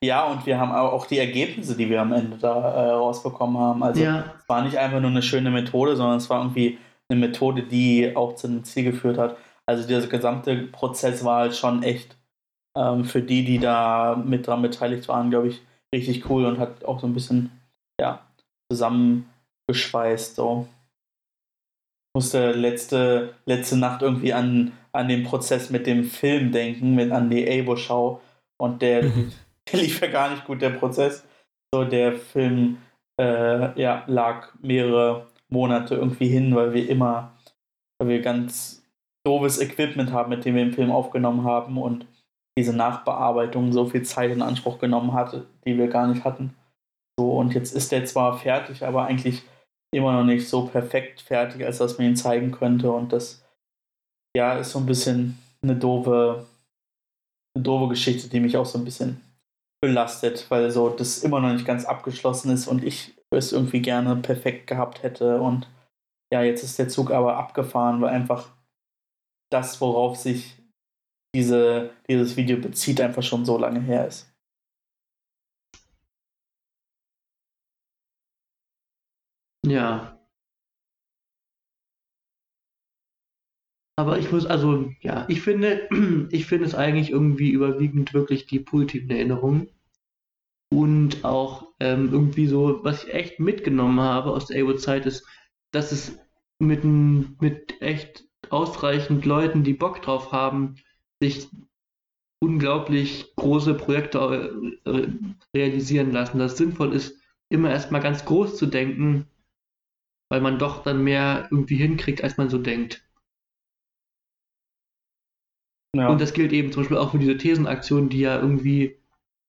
Ja, und wir haben auch die Ergebnisse, die wir am Ende da äh, rausbekommen haben. Also ja. es war nicht einfach nur eine schöne Methode, sondern es war irgendwie eine Methode, die auch zu einem Ziel geführt hat. Also dieser gesamte Prozess war halt schon echt ähm, für die, die da mit dran beteiligt waren, glaube ich, richtig cool und hat auch so ein bisschen ja, zusammengeschweißt. So. Musste letzte, letzte Nacht irgendwie an, an den Prozess mit dem Film denken, mit an die Abo-Schau. Und der, mhm. der lief ja gar nicht gut, der Prozess. So, der Film äh, ja, lag mehrere Monate irgendwie hin, weil wir immer, weil wir ganz doofes Equipment haben, mit dem wir den Film aufgenommen haben und diese Nachbearbeitung so viel Zeit in Anspruch genommen hatte, die wir gar nicht hatten. So, und jetzt ist der zwar fertig, aber eigentlich immer noch nicht so perfekt fertig, als dass man ihn zeigen könnte. Und das, ja, ist so ein bisschen eine doofe, eine doofe Geschichte, die mich auch so ein bisschen belastet, weil so das immer noch nicht ganz abgeschlossen ist und ich es irgendwie gerne perfekt gehabt hätte. Und ja, jetzt ist der Zug aber abgefahren, weil einfach das, worauf sich diese, dieses Video bezieht, einfach schon so lange her ist. Ja. Aber ich muss, also, ja, ich finde, ich finde es eigentlich irgendwie überwiegend wirklich die positiven Erinnerungen. Und auch ähm, irgendwie so, was ich echt mitgenommen habe aus der Abo-Zeit, ist, dass es mit, mit echt ausreichend Leuten, die Bock drauf haben, sich unglaublich große Projekte äh, realisieren lassen. Dass es sinnvoll ist, immer erstmal ganz groß zu denken, weil man doch dann mehr irgendwie hinkriegt, als man so denkt. Ja. Und das gilt eben zum Beispiel auch für diese Thesenaktion, die ja irgendwie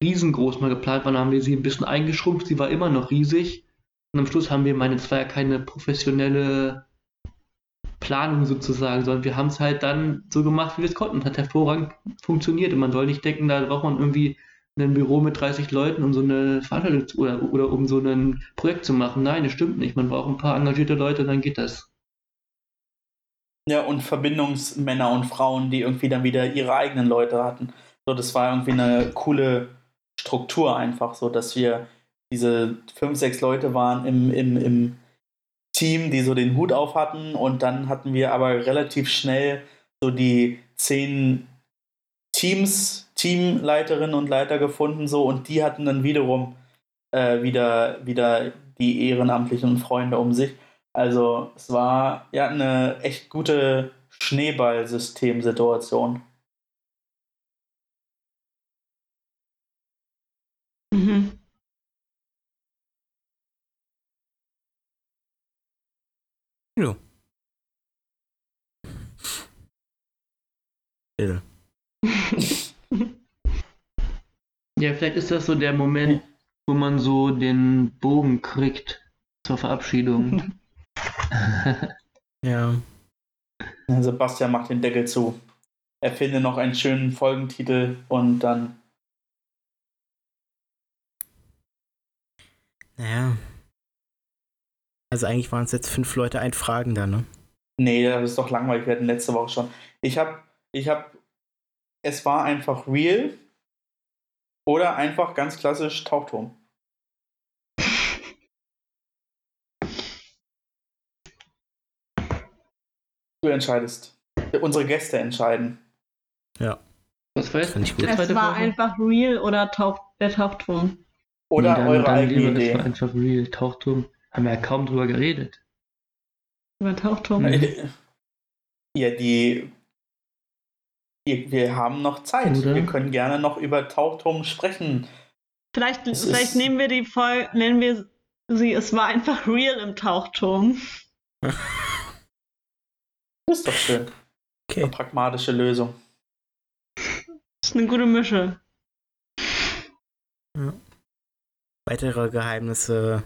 riesengroß mal geplant war. Dann haben wir sie ein bisschen eingeschrumpft. Sie war immer noch riesig. Und am Schluss haben wir, meine, es war ja keine professionelle Planung sozusagen, sondern wir haben es halt dann so gemacht, wie wir es konnten. Hat hervorragend funktioniert. Und man soll nicht denken, da braucht man irgendwie ein Büro mit 30 Leuten, um so eine Veranstaltung zu, oder, oder um so ein Projekt zu machen. Nein, das stimmt nicht. Man braucht ein paar engagierte Leute und dann geht das. Ja, und Verbindungsmänner und Frauen, die irgendwie dann wieder ihre eigenen Leute hatten. So, das war irgendwie eine coole Struktur einfach, so dass wir diese fünf, sechs Leute waren im, im, im Team, die so den Hut auf hatten und dann hatten wir aber relativ schnell so die zehn Teams, Teamleiterinnen und Leiter gefunden so und die hatten dann wiederum äh, wieder, wieder die ehrenamtlichen Freunde um sich. Also es war ja eine echt gute Schneeballsystemsituation. Mhm. Ja. Still. Ja, vielleicht ist das so der Moment, wo man so den Bogen kriegt zur Verabschiedung. Ja. Sebastian macht den Deckel zu. Erfinde noch einen schönen Folgentitel und dann. Naja. Also eigentlich waren es jetzt fünf Leute, ein Fragender, ne? Nee, das ist doch langweilig. Wir hatten letzte Woche schon. Ich hab, ich hab. Es war einfach real. Oder einfach ganz klassisch Tauchturm. Du entscheidest. Unsere Gäste entscheiden. Ja. Was war jetzt? Ich gut. Es war einfach real oder Tauch, der Tauchturm. Oder Nee, dann- eure eigene lieber, Das Idee. war einfach real. Tauchturm. Haben wir ja kaum drüber geredet. Über Tauchturm. Ja, die. Wir wir haben noch Zeit. Oder? Wir können gerne noch über Tauchturm sprechen. Vielleicht, Es vielleicht nehmen wir die Folge, nennen wir sie, es war einfach real im Tauchturm. Das ist doch schön. Eine Okay. pragmatische Lösung. Das ist eine gute Mische. Weitere Geheimnisse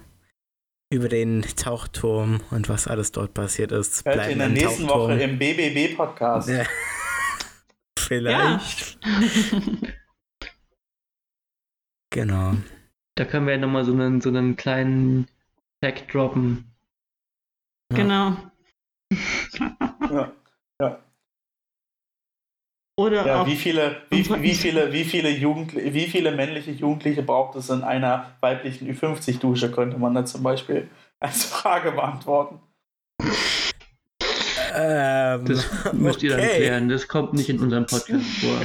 über den Tauchturm und was alles dort passiert ist. Hört bleiben in der nächsten Tauchturm. Woche im BBB-Podcast. Ja. Vielleicht. Genau. Da können wir ja nochmal so einen, so einen kleinen Fact droppen. Ja. Genau. Ja. Ja. Oder Ja, auch, wie viele, wie, wie viele, wie viele Jugendliche, wie viele männliche Jugendliche braucht es in einer weiblichen Ü50-Dusche, könnte man da zum Beispiel als Frage beantworten. Ähm, Das müsst ihr dann okay. klären. Das kommt nicht in unserem Podcast vor.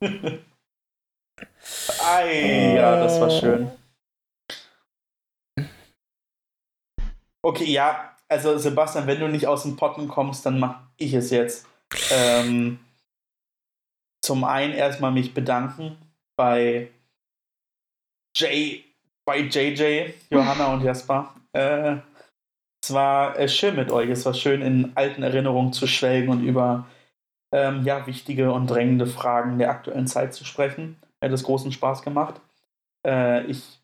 Ei, ja, das war schön. Okay, ja, also Sebastian, wenn du nicht aus dem Potten kommst, dann mach ich es jetzt. Ähm, zum einen erstmal mich bedanken bei Jay, bei JJ, Johanna und Jasper. Äh, es war äh, schön mit euch. Es war schön, in alten Erinnerungen zu schwelgen und über ähm, ja, wichtige und drängende Fragen der aktuellen Zeit zu sprechen. Mir hat es großen Spaß gemacht. Äh, ich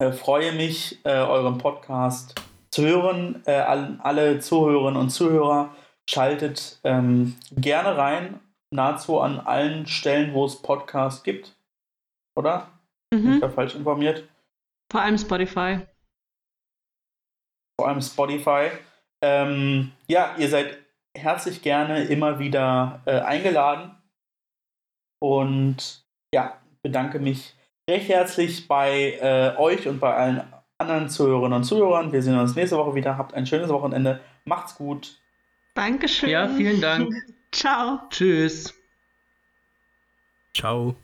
äh, freue mich, äh, euren Podcast zu hören. Äh, all, alle Zuhörerinnen und Zuhörer schaltet ähm, gerne rein, nahezu an allen Stellen, wo es Podcasts gibt. Oder? Bin ich mhm. da falsch informiert? vor allem Spotify. Vor allem Spotify. Ähm, ja, ihr seid herzlich gerne immer wieder äh, eingeladen. Und ja, bedanke mich recht herzlich bei äh, euch und bei allen anderen Zuhörerinnen und Zuhörern. Wir sehen uns nächste Woche wieder. Habt ein schönes Wochenende. Macht's gut. Dankeschön. Ja, vielen Dank. Ciao. Tschüss. Ciao.